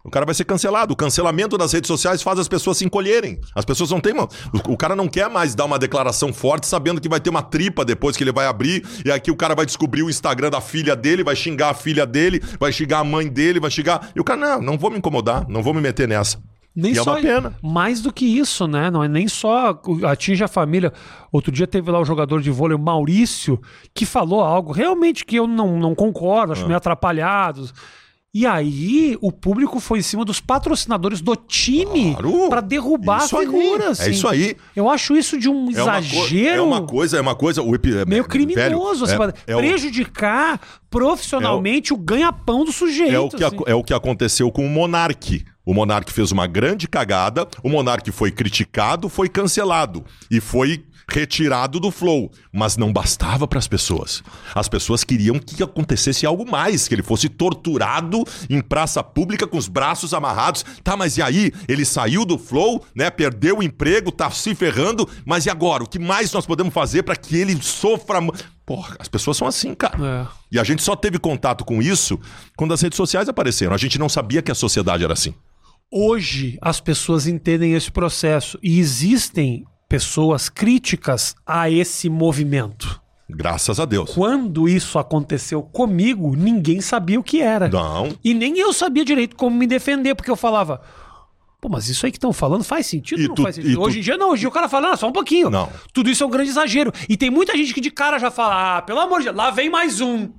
O cara vai ser cancelado. O cancelamento das redes sociais faz as pessoas se encolherem. As pessoas não têm. O, o cara não quer mais dar uma declaração forte sabendo que vai ter uma tripa depois que ele vai abrir. E aqui o cara vai descobrir o Instagram da filha dele, vai xingar a filha dele, vai xingar a mãe dele, vai xingar. E o cara, não, não vou me incomodar, não vou me meter nessa. Nem E é só uma pena. Mais do que isso, né? Não é nem só atinge a família. Outro dia teve lá o jogador de vôlei, o Maurício, que falou algo realmente que eu não, não concordo, Ah. acho meio atrapalhado. E aí, o público foi em cima dos patrocinadores do time Claro. pra derrubar a aí. figura. É assim. isso aí. Eu acho isso de um É uma, exagero. é uma coisa, é uma coisa. O epi- Meio é- criminoso, assim, velho, pra é, é o- prejudicar profissionalmente o, ganha-pão do sujeito. É o, que, assim. ac- é o que aconteceu com o Monark. O Monark fez uma grande cagada, o Monark foi criticado, foi cancelado e foi retirado do flow, mas não bastava para as pessoas. As pessoas queriam que acontecesse algo mais, que ele fosse torturado em praça pública com os braços amarrados. Tá, mas e aí? Ele saiu do flow, né? Perdeu o emprego, tá se ferrando, mas e agora? O que mais nós podemos fazer para que ele sofra? Porra, as pessoas são assim, cara. É. E a gente só teve contato com isso quando as redes sociais apareceram. A gente não sabia que a sociedade era assim. Hoje as pessoas entendem esse processo e existem pessoas críticas a esse movimento. Graças a Deus. Quando isso aconteceu comigo, ninguém sabia o que era. Não. E nem eu sabia direito como me defender, porque eu falava. Pô, mas isso aí que estão falando faz sentido E não tu- faz sentido? e tu- Hoje em dia não, hoje em dia o cara fala, não, só um pouquinho. Não. Tudo isso é um grande exagero. E tem muita gente que de cara já fala, ah, pelo amor de Deus, lá vem mais um.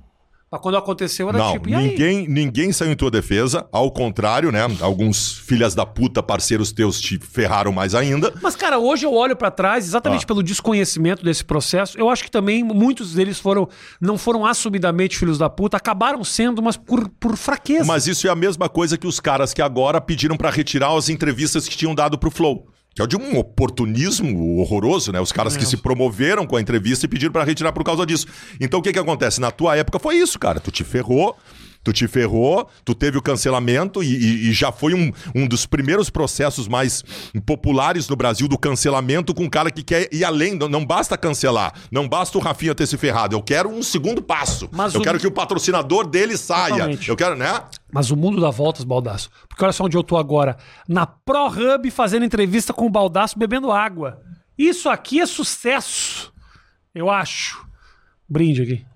Mas quando aconteceu era Não, tipo, e aí? ninguém, ninguém saiu em tua defesa. Ao contrário, né? Alguns filhas da puta, parceiros teus, te ferraram mais ainda. Mas, cara, hoje eu olho pra trás, exatamente Ah. pelo desconhecimento desse processo. Eu acho que também muitos deles foram, não foram assumidamente filhos da puta, acabaram sendo, mas por, por fraqueza. Mas isso é a mesma coisa que os caras que agora pediram pra retirar as entrevistas que tinham dado pro Flow. Que é de um oportunismo horroroso, né? Os caras que se promoveram com a entrevista e pediram pra retirar por causa disso. Então o que que acontece? Na tua época foi isso, cara. Tu te ferrou, tu te ferrou, tu teve o cancelamento e, e- e já foi um, um dos primeiros processos mais populares no Brasil do cancelamento com um cara que quer ir além. Não, não basta cancelar, não basta o Rafinha ter se ferrado. Eu quero um segundo passo. Mas eu o- quero que o patrocinador dele saia. Totalmente. Eu quero, né? Mas o mundo dá voltas, Baldaço. Porque olha só onde eu tô agora. Na Pro Hub fazendo entrevista com o Baldaço bebendo água. Isso aqui é sucesso. Eu acho. Brinde aqui.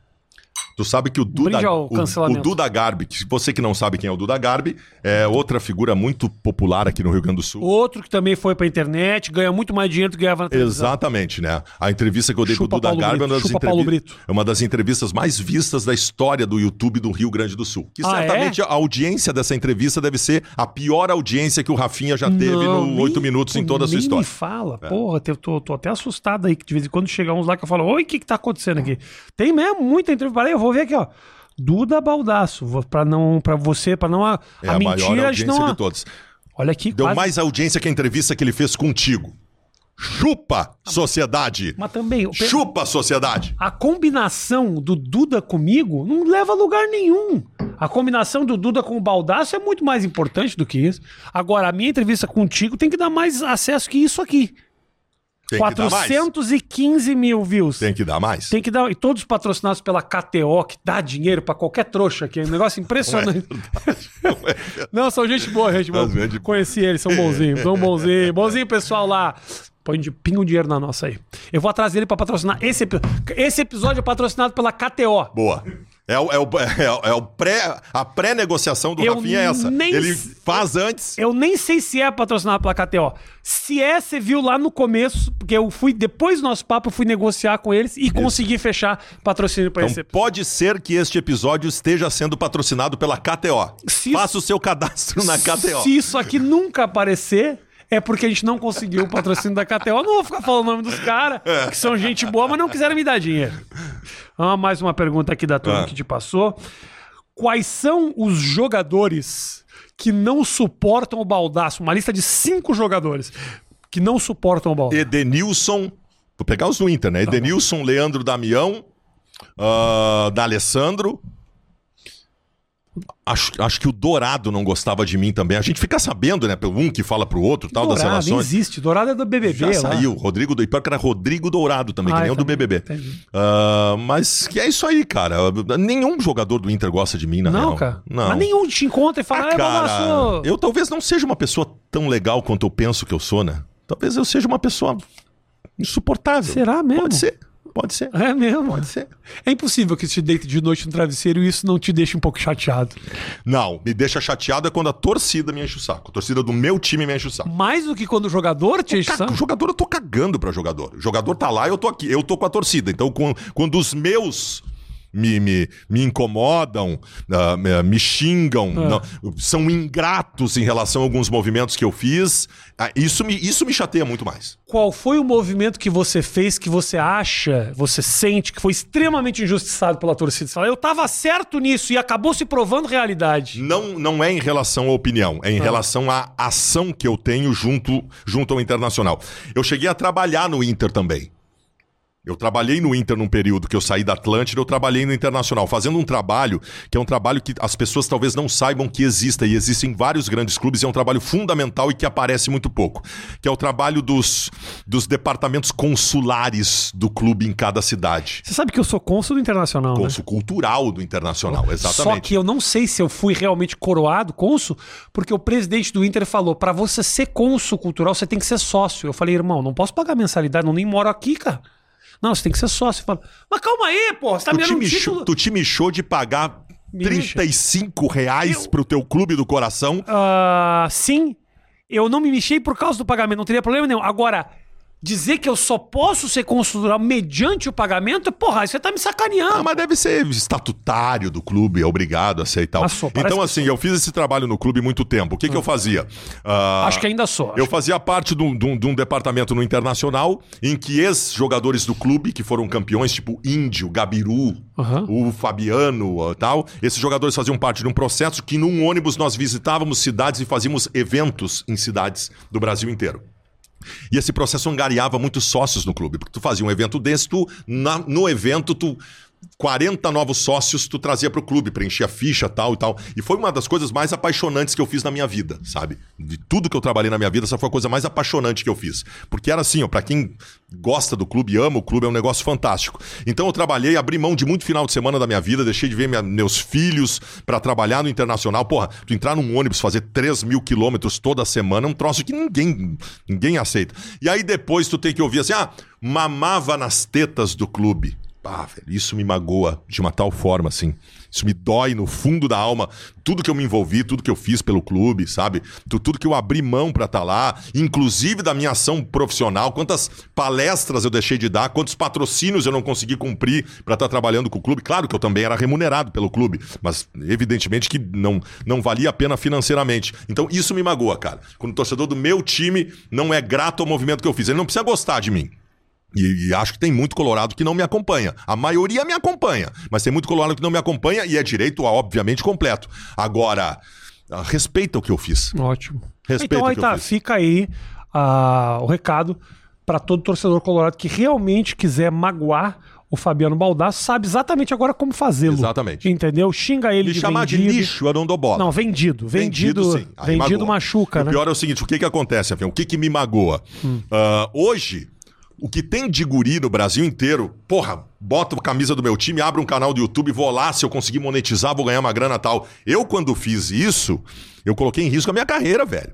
Tu sabe que o Duda, o, o Duda Garbi, que você que não sabe quem é o Duda Garbi, é outra figura muito popular aqui no Rio Grande do Sul. Outro que também foi pra internet, ganha muito mais dinheiro do que ganhava na televisão. Exatamente, né? A entrevista que eu dei Chupa pro Duda Paulo Garbi é uma, Brito, das entrevi- Brito. é uma das entrevistas mais vistas da história do YouTube do Rio Grande do Sul. Que Ah, certamente é? a audiência dessa entrevista deve ser a pior audiência que o Rafinha já teve Não, no nem- 8 minutos em toda a sua história. É. me fala, porra, eu tô, tô até assustado aí, que de vez em quando chega uns lá que eu falo, oi, o que que tá acontecendo aqui? Tem mesmo muita entrevista, Peraí, eu vou ver aqui, ó. Duda Baldaço, vou- pra não, pra você, pra não a, É a, a, maior mentira, a gente audiência não... de todas. Olha aqui, Deu quase- mais audiência que a entrevista que ele fez contigo. Chupa, sociedade! Mas também, Chupa, sociedade! a combinação do Duda comigo não leva a lugar nenhum. A combinação do Duda com o Baldaço é muito mais importante do que isso. Agora, a minha entrevista contigo tem que dar mais acesso que isso aqui. Tem que dar mais. 415 mil views. Tem que dar mais. Tem que dar. E todos patrocinados pela KTO, que dá dinheiro pra qualquer trouxa, que é um negócio impressionante. Não, são gente boa, gente boa. Gente- Conheci eles, são bonzinhos, são bonzinhos. Bonzinho, pessoal lá. Põe de pinga um dinheiro na nossa aí. Eu vou atrás dele pra patrocinar. Esse, epi- esse episódio é patrocinado pela KTO. Boa. É, o, é, o, é, o- é o pré, a pré-negociação do Eu Rafinha é essa. Ele faz antes. Eu nem sei se é patrocinado pela KTO. Se é, você viu lá no começo, porque eu fui, depois do nosso papo, eu fui negociar com eles e consegui fechar patrocínio pra Então esse. pode ser que este episódio esteja sendo patrocinado pela KTO. Se- Faça o seu cadastro na KTO. Se isso aqui nunca aparecer, é porque a gente não conseguiu o patrocínio da KTO. Eu não vou ficar falando o nome dos caras, que são gente boa, mas não quiseram me dar dinheiro. Ah, mais uma pergunta aqui da turma Ah. que te passou. Quais são os jogadores que não suportam o baldaço? Uma lista de cinco jogadores que não suportam o baldaço. Edenilson. Vou pegar os do Inter, Tá né? Edenilson, Leandro Damião, ah, D'Alessandro. Acho, acho que o Dourado não gostava de mim também. A gente fica sabendo, né? Pelo um que fala pro outro, tal, das Dourado, nem relações. existe. Dourado é do BBB Já lá. saiu. Rodrigo do. E pior que era Rodrigo Dourado também, que Ah, nem o do também. BBB. Entendi. Ah, mas que é isso aí, cara. Nenhum jogador do Inter gosta de mim, na Não, real. cara. Não. Mas nenhum te encontra e fala, Ah, é, cara, baldaço. eu talvez não seja uma pessoa tão legal quanto eu penso que eu sou, né? Talvez eu seja uma pessoa insuportável. Será mesmo? Pode ser, pode ser. É mesmo. Pode ser. É impossível que você te deite de noite no travesseiro e isso não te deixe um pouco chateado. Não, me deixa chateado é quando a torcida me enche o saco. A torcida do meu time me enche o saco. Mais do que quando o jogador te enche o saco. jogador eu tô cagando pra jogador. O jogador tá lá, eu tô aqui. Eu tô com a torcida. Então, com- quando os meus me, me, me incomodam, ah, me, xingam, não- são ingratos em relação a alguns movimentos que eu fiz, ah, isso, me, isso me chateia muito mais. Qual foi o movimento que você fez que você acha, você sente que foi extremamente injustiçado pela torcida? Você fala, eu tava certo nisso e acabou se provando realidade. Não, não é em relação à opinião, é em relação à ação que eu tenho junto, junto ao Internacional. Eu cheguei a trabalhar no Inter também. Eu trabalhei no Inter num período que eu saí da Atlântida, eu trabalhei no Internacional, fazendo um trabalho que é um trabalho que as pessoas talvez não saibam que exista, e existe em vários grandes clubes, e é um trabalho fundamental e que aparece muito pouco, que é o trabalho dos, dos departamentos consulares do clube em cada cidade. Você sabe que eu sou cônsul do Internacional, né? Cônsul cultural do Internacional, exatamente. Só que eu não sei se eu fui realmente coroado cônsul, porque o presidente do Inter falou: pra você ser cônsul cultural, você tem que ser sócio. Eu falei, irmão, não posso pagar mensalidade, não nem moro aqui, cara. Não, você tem que ser sócio. Fala, mas calma aí, pô, você tá Tu me dando um título. tu te michou de pagar Me 35 reais Eu- pro teu clube do coração. Ah, sim, eu não me mexei por causa do pagamento, não teria problema nenhum. Agora, dizer que eu só posso ser cônsul cultural mediante o pagamento, porra, você tá me Ah, sacaneando. mas deve ser estatutário do clube, é obrigado a aceitar. Ah, sou, Então, assim, eu fiz esse trabalho no clube muito tempo. O que, que eu fazia? Ah, Acho que ainda sou. Eu fazia parte de um, de um- de um departamento no Internacional em que ex-jogadores do clube, que foram campeões, tipo Índio, Gabiru, Aham. o Fabiano e tal, esses jogadores faziam parte de um processo que num ônibus nós visitávamos cidades e fazíamos eventos em cidades do Brasil inteiro. E esse processo angariava muitos sócios no clube, porque tu fazia um evento desse, tu, na- no evento, tu. 40 novos sócios tu trazia pro clube, preenchia ficha, tal e tal. E foi uma das coisas mais apaixonantes que eu fiz na minha vida, sabe? De tudo que eu trabalhei na minha vida, essa foi a coisa mais apaixonante que eu fiz. Porque era assim, ó, pra quem gosta do clube, ama o clube, é um negócio fantástico. Então eu trabalhei, abri mão de muito final de semana da minha vida, deixei de ver minha- meus filhos pra trabalhar no Internacional. Porra, tu entrar num ônibus, fazer 3 mil quilômetros toda semana é um troço que ninguém, ninguém aceita. E aí depois tu tem que ouvir assim, ah, mamava nas tetas do clube. Ah, velho, isso me magoa de uma tal forma, assim. Isso me dói no fundo da alma. Tudo que eu me envolvi, tudo que eu fiz pelo clube, sabe? Tu- Tudo que eu abri mão pra estar lá, inclusive da minha ação profissional, quantas palestras eu deixei de dar, quantos patrocínios eu não consegui cumprir pra estar trabalhando com o clube. Claro que eu também era remunerado pelo clube, mas evidentemente que não, não valia a pena financeiramente. Então isso me magoa, cara. Quando o torcedor do meu time não é grato ao movimento que eu fiz. Ele não precisa gostar de mim. E, e acho que tem muito colorado que não me acompanha. A maioria me acompanha, mas tem muito colorado que não me acompanha e é direito, obviamente, completo. Agora, ah, respeita o que eu fiz. Ótimo. Respeita então o aí que eu tá, fiz. fica aí ah, o recado pra todo torcedor colorado que realmente quiser magoar o Fabiano Baldasso, sabe exatamente agora como fazê-lo. Exatamente. Entendeu? Xinga ele Me de chamar vendido. de lixo, eu não dou bola. Não, vendido. Vendido, sim. Aí vendido magoa. machuca, E né? O pior é o seguinte: o que, que acontece, Afião? O que, que me magoa? Hum. Ah, hoje, o que tem de guri no Brasil inteiro, porra, bota a camisa do meu time, abre um canal do YouTube, vou lá, se eu conseguir monetizar, vou ganhar uma grana tal. Eu, quando fiz isso, eu coloquei em risco a minha carreira, velho.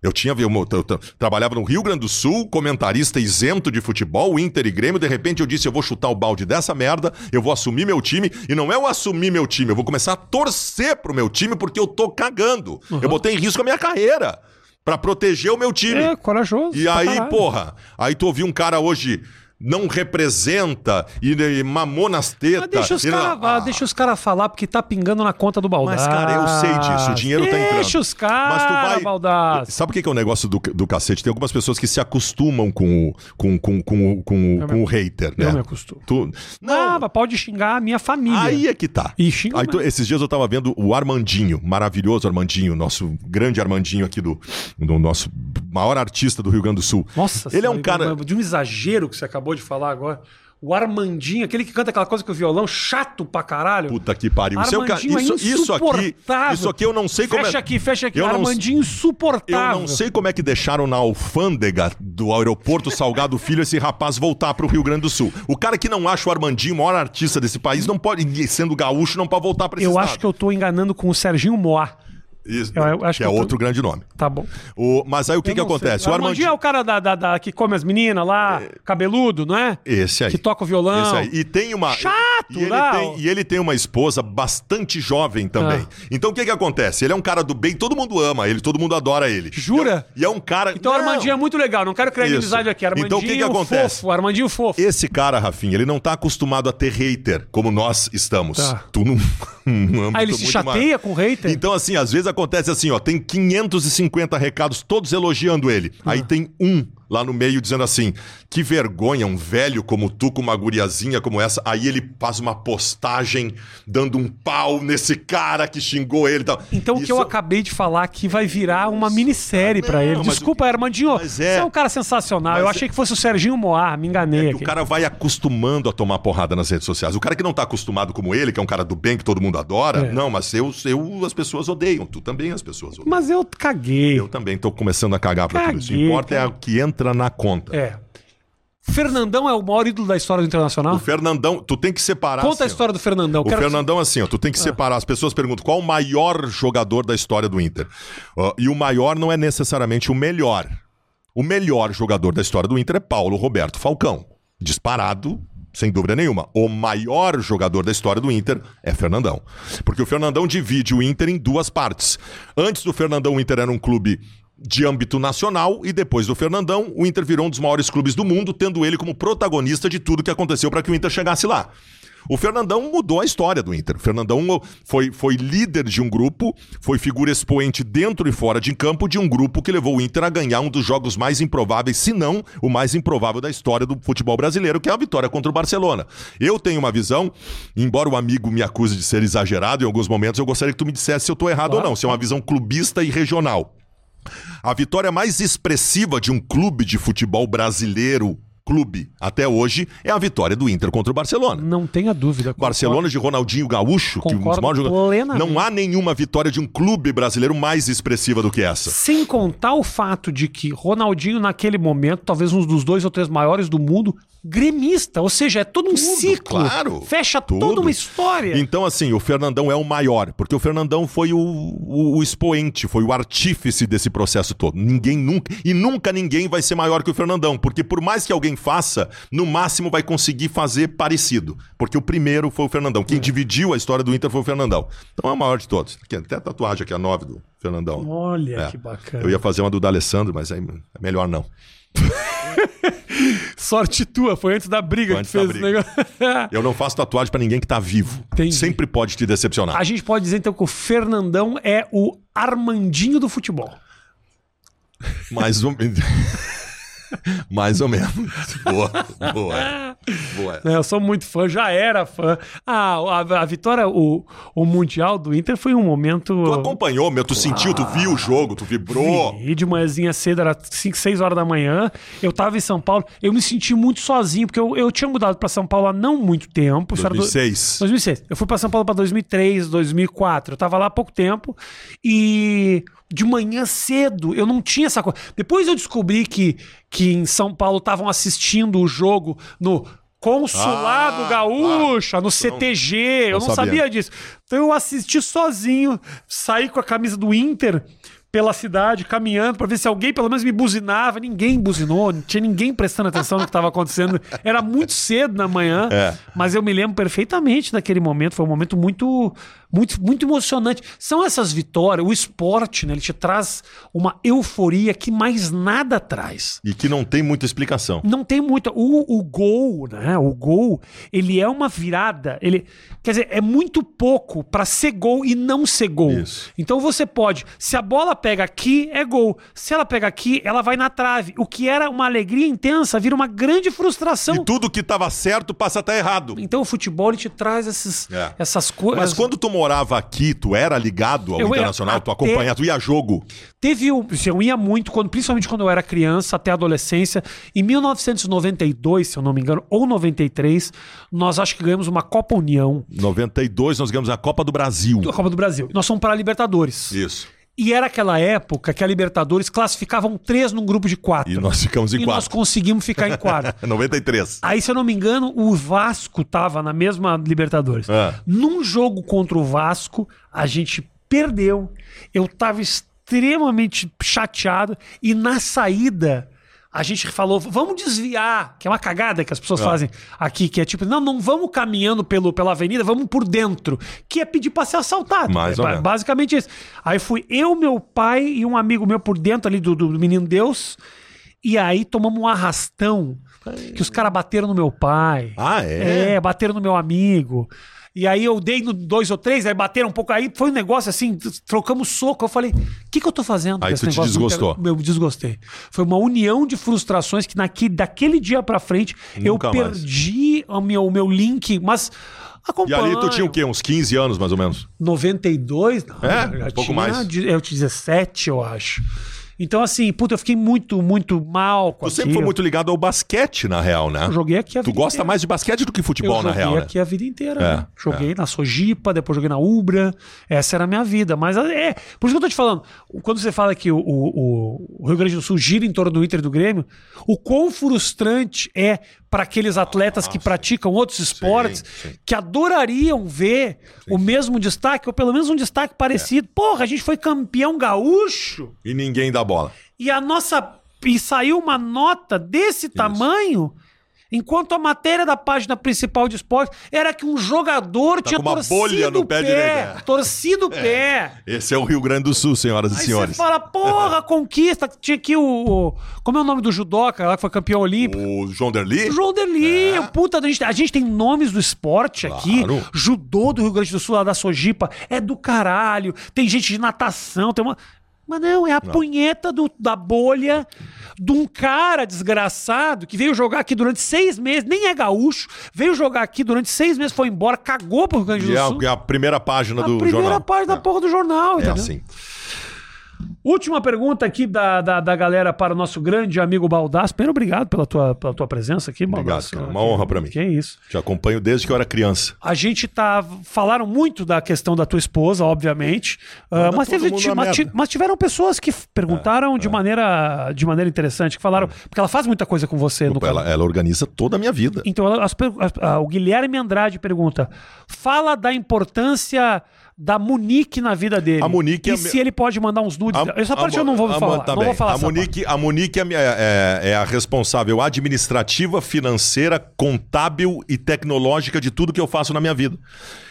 Eu tinha eu, eu, eu, trabalhava no Rio Grande do Sul, comentarista isento de futebol, Inter e Grêmio. De repente eu disse: eu vou chutar o balde dessa merda, eu vou assumir meu time. E não é eu assumir meu time, eu vou começar a torcer pro meu time porque eu tô cagando. Uhum. Eu botei em risco a minha carreira para proteger o meu time. É, corajoso. E aí, caralho. porra, aí tu ouviu um cara hoje não representa e, mamou nas tetas. deixa os caras ah. deixa os cara falar, porque tá pingando na conta do Baldassi. Mas, cara, eu sei disso, o dinheiro deixa tá entrando. Deixa os caras, Baldassi. Sabe o que é o negócio do, do cacete? Tem algumas pessoas que se acostumam com o, com, com, com, com, com, com o hater, né? Eu me acostumo. Tu... Não, ah, pode xingar a minha família. Aí é que tá. E xinga Aí, tu, esses dias eu tava vendo o Armandinho, maravilhoso Armandinho, nosso grande Armandinho aqui do, do nosso maior artista do Rio Grande do Sul. Nossa, ele é um cara de um exagero que você acabou de falar agora. O Armandinho, aquele que canta aquela coisa com o violão, chato pra caralho. Puta que pariu. Armandinho isso, é isso aqui, isso aqui eu não sei como é- Fecha é... aqui, fecha aqui. Eu Armandinho não... insuportável. Eu não sei como é que deixaram na alfândega do aeroporto Salgado Filho esse rapaz voltar pro Rio Grande do Sul. O cara que não acha o Armandinho o maior artista desse país não pode, sendo gaúcho, não pode voltar pra esse Eu estado. acho que eu tô enganando com o Serginho Moá. Isso, que, é outro tô... grande nome. Tá bom. O, mas aí o que, que acontece? Sei. O Armandinho é o cara da, da, da, que come as meninas lá, é... cabeludo, não é? Esse aí. Que toca o violão. Esse aí. E tem uma. Chato, e ele, tem, e ele tem uma esposa bastante jovem também. Ah. Então o que, que acontece? Ele é um cara do bem, todo mundo ama ele, todo mundo adora ele. Jura? E é, e é um cara. Então o Armandinho é muito legal, não quero criar inimizade aqui. Armandinho então o que, que acontece? Fofo, Armandinho fofo. Esse cara, Rafinha, ele não tá acostumado a ter hater, como nós estamos. Tá. Tu não. ah, ele se chateia mais. com hater? Então, assim, às vezes acontece assim, ó, tem tem 550 recados, todos elogiando ele. Aí tem um lá no meio dizendo assim: que vergonha, um velho como tu, com uma guriazinha como essa. Aí ele faz uma postagem dando um pau nesse cara que xingou ele tal. Então Isso... o que eu acabei de falar aqui vai virar uma minissérie ah, para ele. Desculpa, Armandinho. Mas é... Você é um cara sensacional. eu achei que fosse o Serginho Moar, me enganei. É o cara vai acostumando a tomar porrada nas redes sociais. O cara que não tá acostumado como ele, que é um cara do bem que todo mundo adora, é. não, mas eu, eu as pessoas odeiam. Tu também as pessoas odeiam. Mas eu caguei. Eu também tô começando a cagar pra caguei, tudo isso. O importa cara. é o que entra na conta. É. Fernandão é o maior ídolo da história do Internacional? O Fernandão, tu tem que separar. Conta assim, a história do Fernandão. O Fernandão, assim, ó, tu tem que ah. separar. As pessoas perguntam qual o maior jogador da história do Inter. Uh, e o maior não é necessariamente o melhor. O melhor jogador da história do Inter é Paulo Roberto Falcão. Disparado, sem dúvida nenhuma. O maior jogador da história do Inter é Fernandão. Porque o Fernandão divide o Inter em duas partes. Antes do Fernandão, o Inter era um clube de âmbito nacional e depois do Fernandão, o Inter virou um dos maiores clubes do mundo, tendo ele como protagonista de tudo que aconteceu para que o Inter chegasse lá. O Fernandão mudou a história do Inter. O Fernandão foi, foi líder de um grupo, foi figura expoente dentro e fora de campo de um grupo que levou o Inter a ganhar um dos jogos mais improváveis, se não o mais improvável da história do futebol brasileiro, que é a vitória contra o Barcelona. Eu tenho uma visão, embora o amigo me acuse de ser exagerado em alguns momentos, eu gostaria que tu me dissesse se eu estou errado claro. ou não, se é uma visão clubista e regional. A vitória mais expressiva de um clube de futebol brasileiro clube até hoje é a vitória do Inter contra o Barcelona. Não tenha dúvida. Barcelona de Ronaldinho Gaúcho, que um dos maiores jogadores. Não há nenhuma vitória de um clube brasileiro mais expressiva do que essa. Sem contar o fato de que Ronaldinho, naquele momento, talvez um dos dois ou três maiores do mundo, gremista, ou seja, é todo um tudo, ciclo. Claro. Fecha tudo. toda uma história. Então, assim, o Fernandão é o maior, porque o Fernandão foi o, o, o, expoente, foi o artífice desse processo todo. Ninguém nunca. E nunca ninguém vai ser maior que o Fernandão, porque por mais que alguém faça, no máximo vai conseguir fazer parecido. Porque o primeiro foi o Fernandão. Quem é. dividiu a história do Inter foi o Fernandão. Então é o maior de todos. Aqui, até a tatuagem aqui, a 9 do Fernandão. Olha é. que bacana. Eu ia fazer uma do D'Alessandro, mas é melhor não. Sorte tua, foi antes da briga antes que fez briga. negócio. Eu não faço tatuagem para ninguém que tá vivo. Entendi. Sempre pode te decepcionar. A gente pode dizer então que o Fernandão é o Armandinho do futebol. Mais menos. Mais ou menos. Boa, boa. boa. Eu sou muito fã, já era fã. Ah, a, a vitória, o, o Mundial do Inter foi um momento. Tu acompanhou, meu, tu sentiu, tu viu o jogo, tu vibrou. E de manhãzinha cedo, era 5, 6 horas da manhã. Eu tava em São Paulo, eu me senti muito sozinho, porque eu, eu tinha mudado para São Paulo há não muito tempo. 2006. 2006. Eu fui para São Paulo para 2003, 2004. Eu tava lá há pouco tempo e de manhã cedo. Eu não tinha essa coisa. Depois eu descobri que, que em São Paulo estavam assistindo o jogo no Consulado ah, Gaúcha, ah, no CTG. Não, eu não sabia. sabia disso. Então eu assisti sozinho, saí com a camisa do Inter pela cidade, caminhando pra ver se alguém pelo menos me buzinava. Ninguém buzinou, não tinha ninguém prestando atenção no que estava acontecendo. Era muito cedo na manhã, É. mas eu me lembro perfeitamente daquele momento. Foi um momento muito, muito, muito emocionante. São essas vitórias, o esporte, né? Ele te traz uma euforia que mais nada traz. E que não tem muita explicação. Não tem muita. O, o gol, né? O gol, ele é uma virada. Ele, quer dizer, é muito pouco pra ser gol e não ser gol. Isso. Então você pode, se a bola pega aqui, é gol. Se ela pega aqui, ela vai na trave. O que era uma alegria intensa vira uma grande frustração. E tudo que tava certo passa a estar errado. Então o futebol te traz esses, É. essas coisas. Mas quando tu morava aqui, tu era ligado ao Eu Internacional, tu acompanhava, tu ia a jogo. Teve um. assim, Eu ia muito, quando, principalmente quando eu era criança, até a adolescência. Em 1992, se eu não me engano, ou 93, nós acho que ganhamos uma Copa União, 92 nós ganhamos a Copa do Brasil. a Copa do Brasil. Nós fomos para a Libertadores. Isso. E era aquela época que a Libertadores classificavam três num grupo de quatro. E nós ficamos em E nós quarto. conseguimos ficar em quarto. 93. Aí, se eu não me engano, o Vasco tava na mesma Libertadores. Ah. Num jogo contra o Vasco, a gente perdeu. Eu tava extremamente chateado. E na saída, a gente falou: vamos desviar, que é uma cagada que as pessoas Ah. fazem aqui, que é tipo, não, não vamos caminhando pelo, pela avenida, vamos por dentro. Que é pedir pra ser assaltado. Mais É ou. Basicamente isso. Aí fui eu, meu pai e um amigo meu por dentro ali do, do Menino Deus. E aí tomamos um arrastão que os caras bateram no meu pai. Ah, é? É, bateram no meu amigo. E aí eu dei no dois ou três, aí bateram um pouco. Aí foi um negócio assim, trocamos soco. Eu falei, o que, que eu tô fazendo? Aí tu te desgostou. Eu me desgostei. Foi uma união de frustrações que naquele, daquele dia pra frente Nunca eu mais. perdi o meu, o meu link, mas E acompanho. ali tu tinha o quê? Uns 15 anos, mais ou menos. 92? Não, É? Um pouco mais. Eu tinha 17, eu acho. Então, assim, puta, eu fiquei muito, muito mal com Tu sempre foi muito ligado ao basquete, na real, né? Eu joguei aqui a Tu vida gosta inteira. mais de basquete do que futebol, eu na joguei real, né? aqui a vida inteira. É, né? Joguei na Sojipa, depois joguei na Ubra. Essa era a minha vida. Mas é. Por isso que eu tô te falando. Quando você fala que o, o- o Rio Grande do Sul gira em torno do Inter e do Grêmio, o quão frustrante é para aqueles atletas que praticam outros esportes sim. que adorariam ver o mesmo destaque, ou pelo menos um destaque parecido. Porra, a gente foi campeão gaúcho E ninguém dá bola. e a nossa. E saiu uma nota desse tamanho. Enquanto a matéria da página principal de esporte era que um jogador tinha Tá com uma torcido bolha no pé pé, direito, é. torcido o pé. Esse é o Rio Grande do Sul, senhoras e Aí senhores. você fala, porra, conquista. Tinha aqui o, o- Como é o nome do judoca lá que foi campeão olímpico? O João Derli? O João Derli, o puta, a gente, a gente tem nomes do esporte aqui. É. Claro. Judô do Rio Grande do Sul, lá da Sojipa, é do caralho. Tem gente de natação, tem uma. Mas não, é a punheta do- da bolha de um cara desgraçado que veio jogar aqui durante seis meses, nem é gaúcho, veio jogar aqui durante seis meses, foi embora, cagou pro Rio Grande do é Sul. a, é a primeira página a do primeira jornal. página da porra do jornal, É entendeu? assim. Última pergunta aqui da, da, da galera para o nosso grande amigo Baldasso. Primeiro, obrigado pela tua, pela tua presença aqui, Obrigado, Baldasso. cara. Uma honra pra mim. Que isso. Te acompanho desde que eu era criança. A gente tá. Falaram muito da questão da tua esposa, obviamente. Manda mas, teve- mas, mas tiveram pessoas que perguntaram de, Maneira, de maneira interessante, que falaram. Porque ela faz muita coisa com você no Ela, ela organiza toda a minha vida. Então, ela- as as- ah, o Guilherme Andrade pergunta: fala da importância da Monique na vida dele. A Monique e é se me- ele pode mandar uns nudes. A- Essa parte a- eu não vou a- falar. tá não bem. vou falar a Monique, a Monique é, a minha- é- é a responsável administrativa, financeira, contábil e tecnológica de tudo que eu faço na minha vida.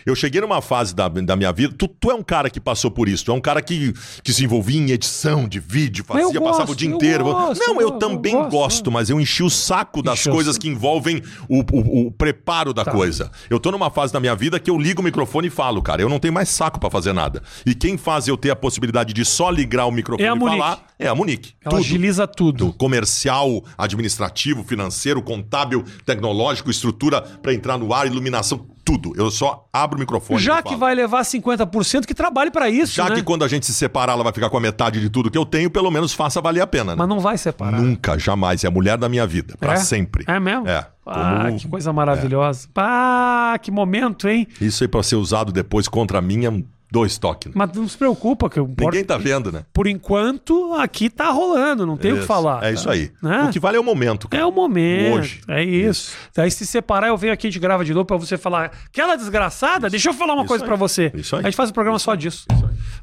Eu cheguei numa fase da, da minha vida. Tu, tu é um cara que passou por isso. Tu é um cara que, que se envolvia em edição de vídeo, eu fazia, passava o gosto, dia eu inteiro. gosto, não, eu eu também gosto, gosto, mas eu enchi o saco das coisas que envolvem o, o- o preparo da Tá. coisa. Eu tô numa fase da minha vida que eu ligo o microfone e falo, cara, eu não tenho mais saco pra fazer nada. E quem faz eu ter a possibilidade de só ligar o microfone É e falar é a Monique. Ela Tudo. agiliza tudo. Do comercial, administrativo, financeiro, contábil, tecnológico, estrutura pra entrar no ar, iluminação, tudo. Eu só abro o microfone Já que vai levar 50%, que trabalhe pra isso, Já né? que quando a gente se separar, ela vai ficar com a metade de tudo que eu tenho, pelo menos faça valer a pena, né? Mas não vai separar. Nunca, jamais. É a mulher da minha vida. Pra É? sempre. É mesmo? É. Ah, Como- que coisa maravilhosa. Ah, que momento, hein? Isso aí pra ser usado depois contra mim é um dois toques. né? Mas não se preocupa, que eu Ninguém tá vendo, né? por enquanto aqui tá rolando, não tem o que Isso. falar. É isso aí. Né? O que vale é o momento, cara. É o momento. Hoje. É isso. Aí se separar, eu venho aqui, a gente grava de novo pra você falar. Aquela desgraçada, deixa eu falar uma Isso coisa aí. pra você. Isso aí. A gente faz um programa só disso.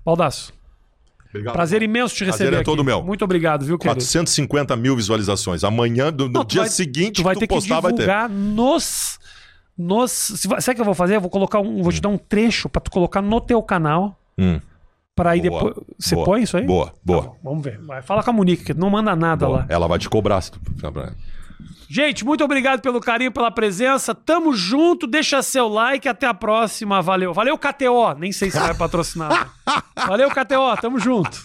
Baldaço. Obrigado. Prazer imenso te Prazer receber é aqui. todo meu. Muito obrigado, viu, querido? 450 mil visualizações. Amanhã, do- no Não, tu dia vai- seguinte, tu vai ter postar, que vai ter. divulgar nos. Se, sabe o que eu vou fazer? Eu vou colocar um. Vou te hum. dar um trecho para tu colocar no teu canal. Hum. Pra aí depois. Você boa, põe isso aí? Boa, tá boa. Tá, vamos ver. Vai, fala com a Monique, que não manda nada boa. lá. Ela vai te cobrar se tu Gente, muito obrigado pelo carinho, pela presença. Tamo junto, deixa seu like, até a próxima. Valeu. Valeu, KTO. Nem sei se vai patrocinar. Valeu, KTO, tamo junto.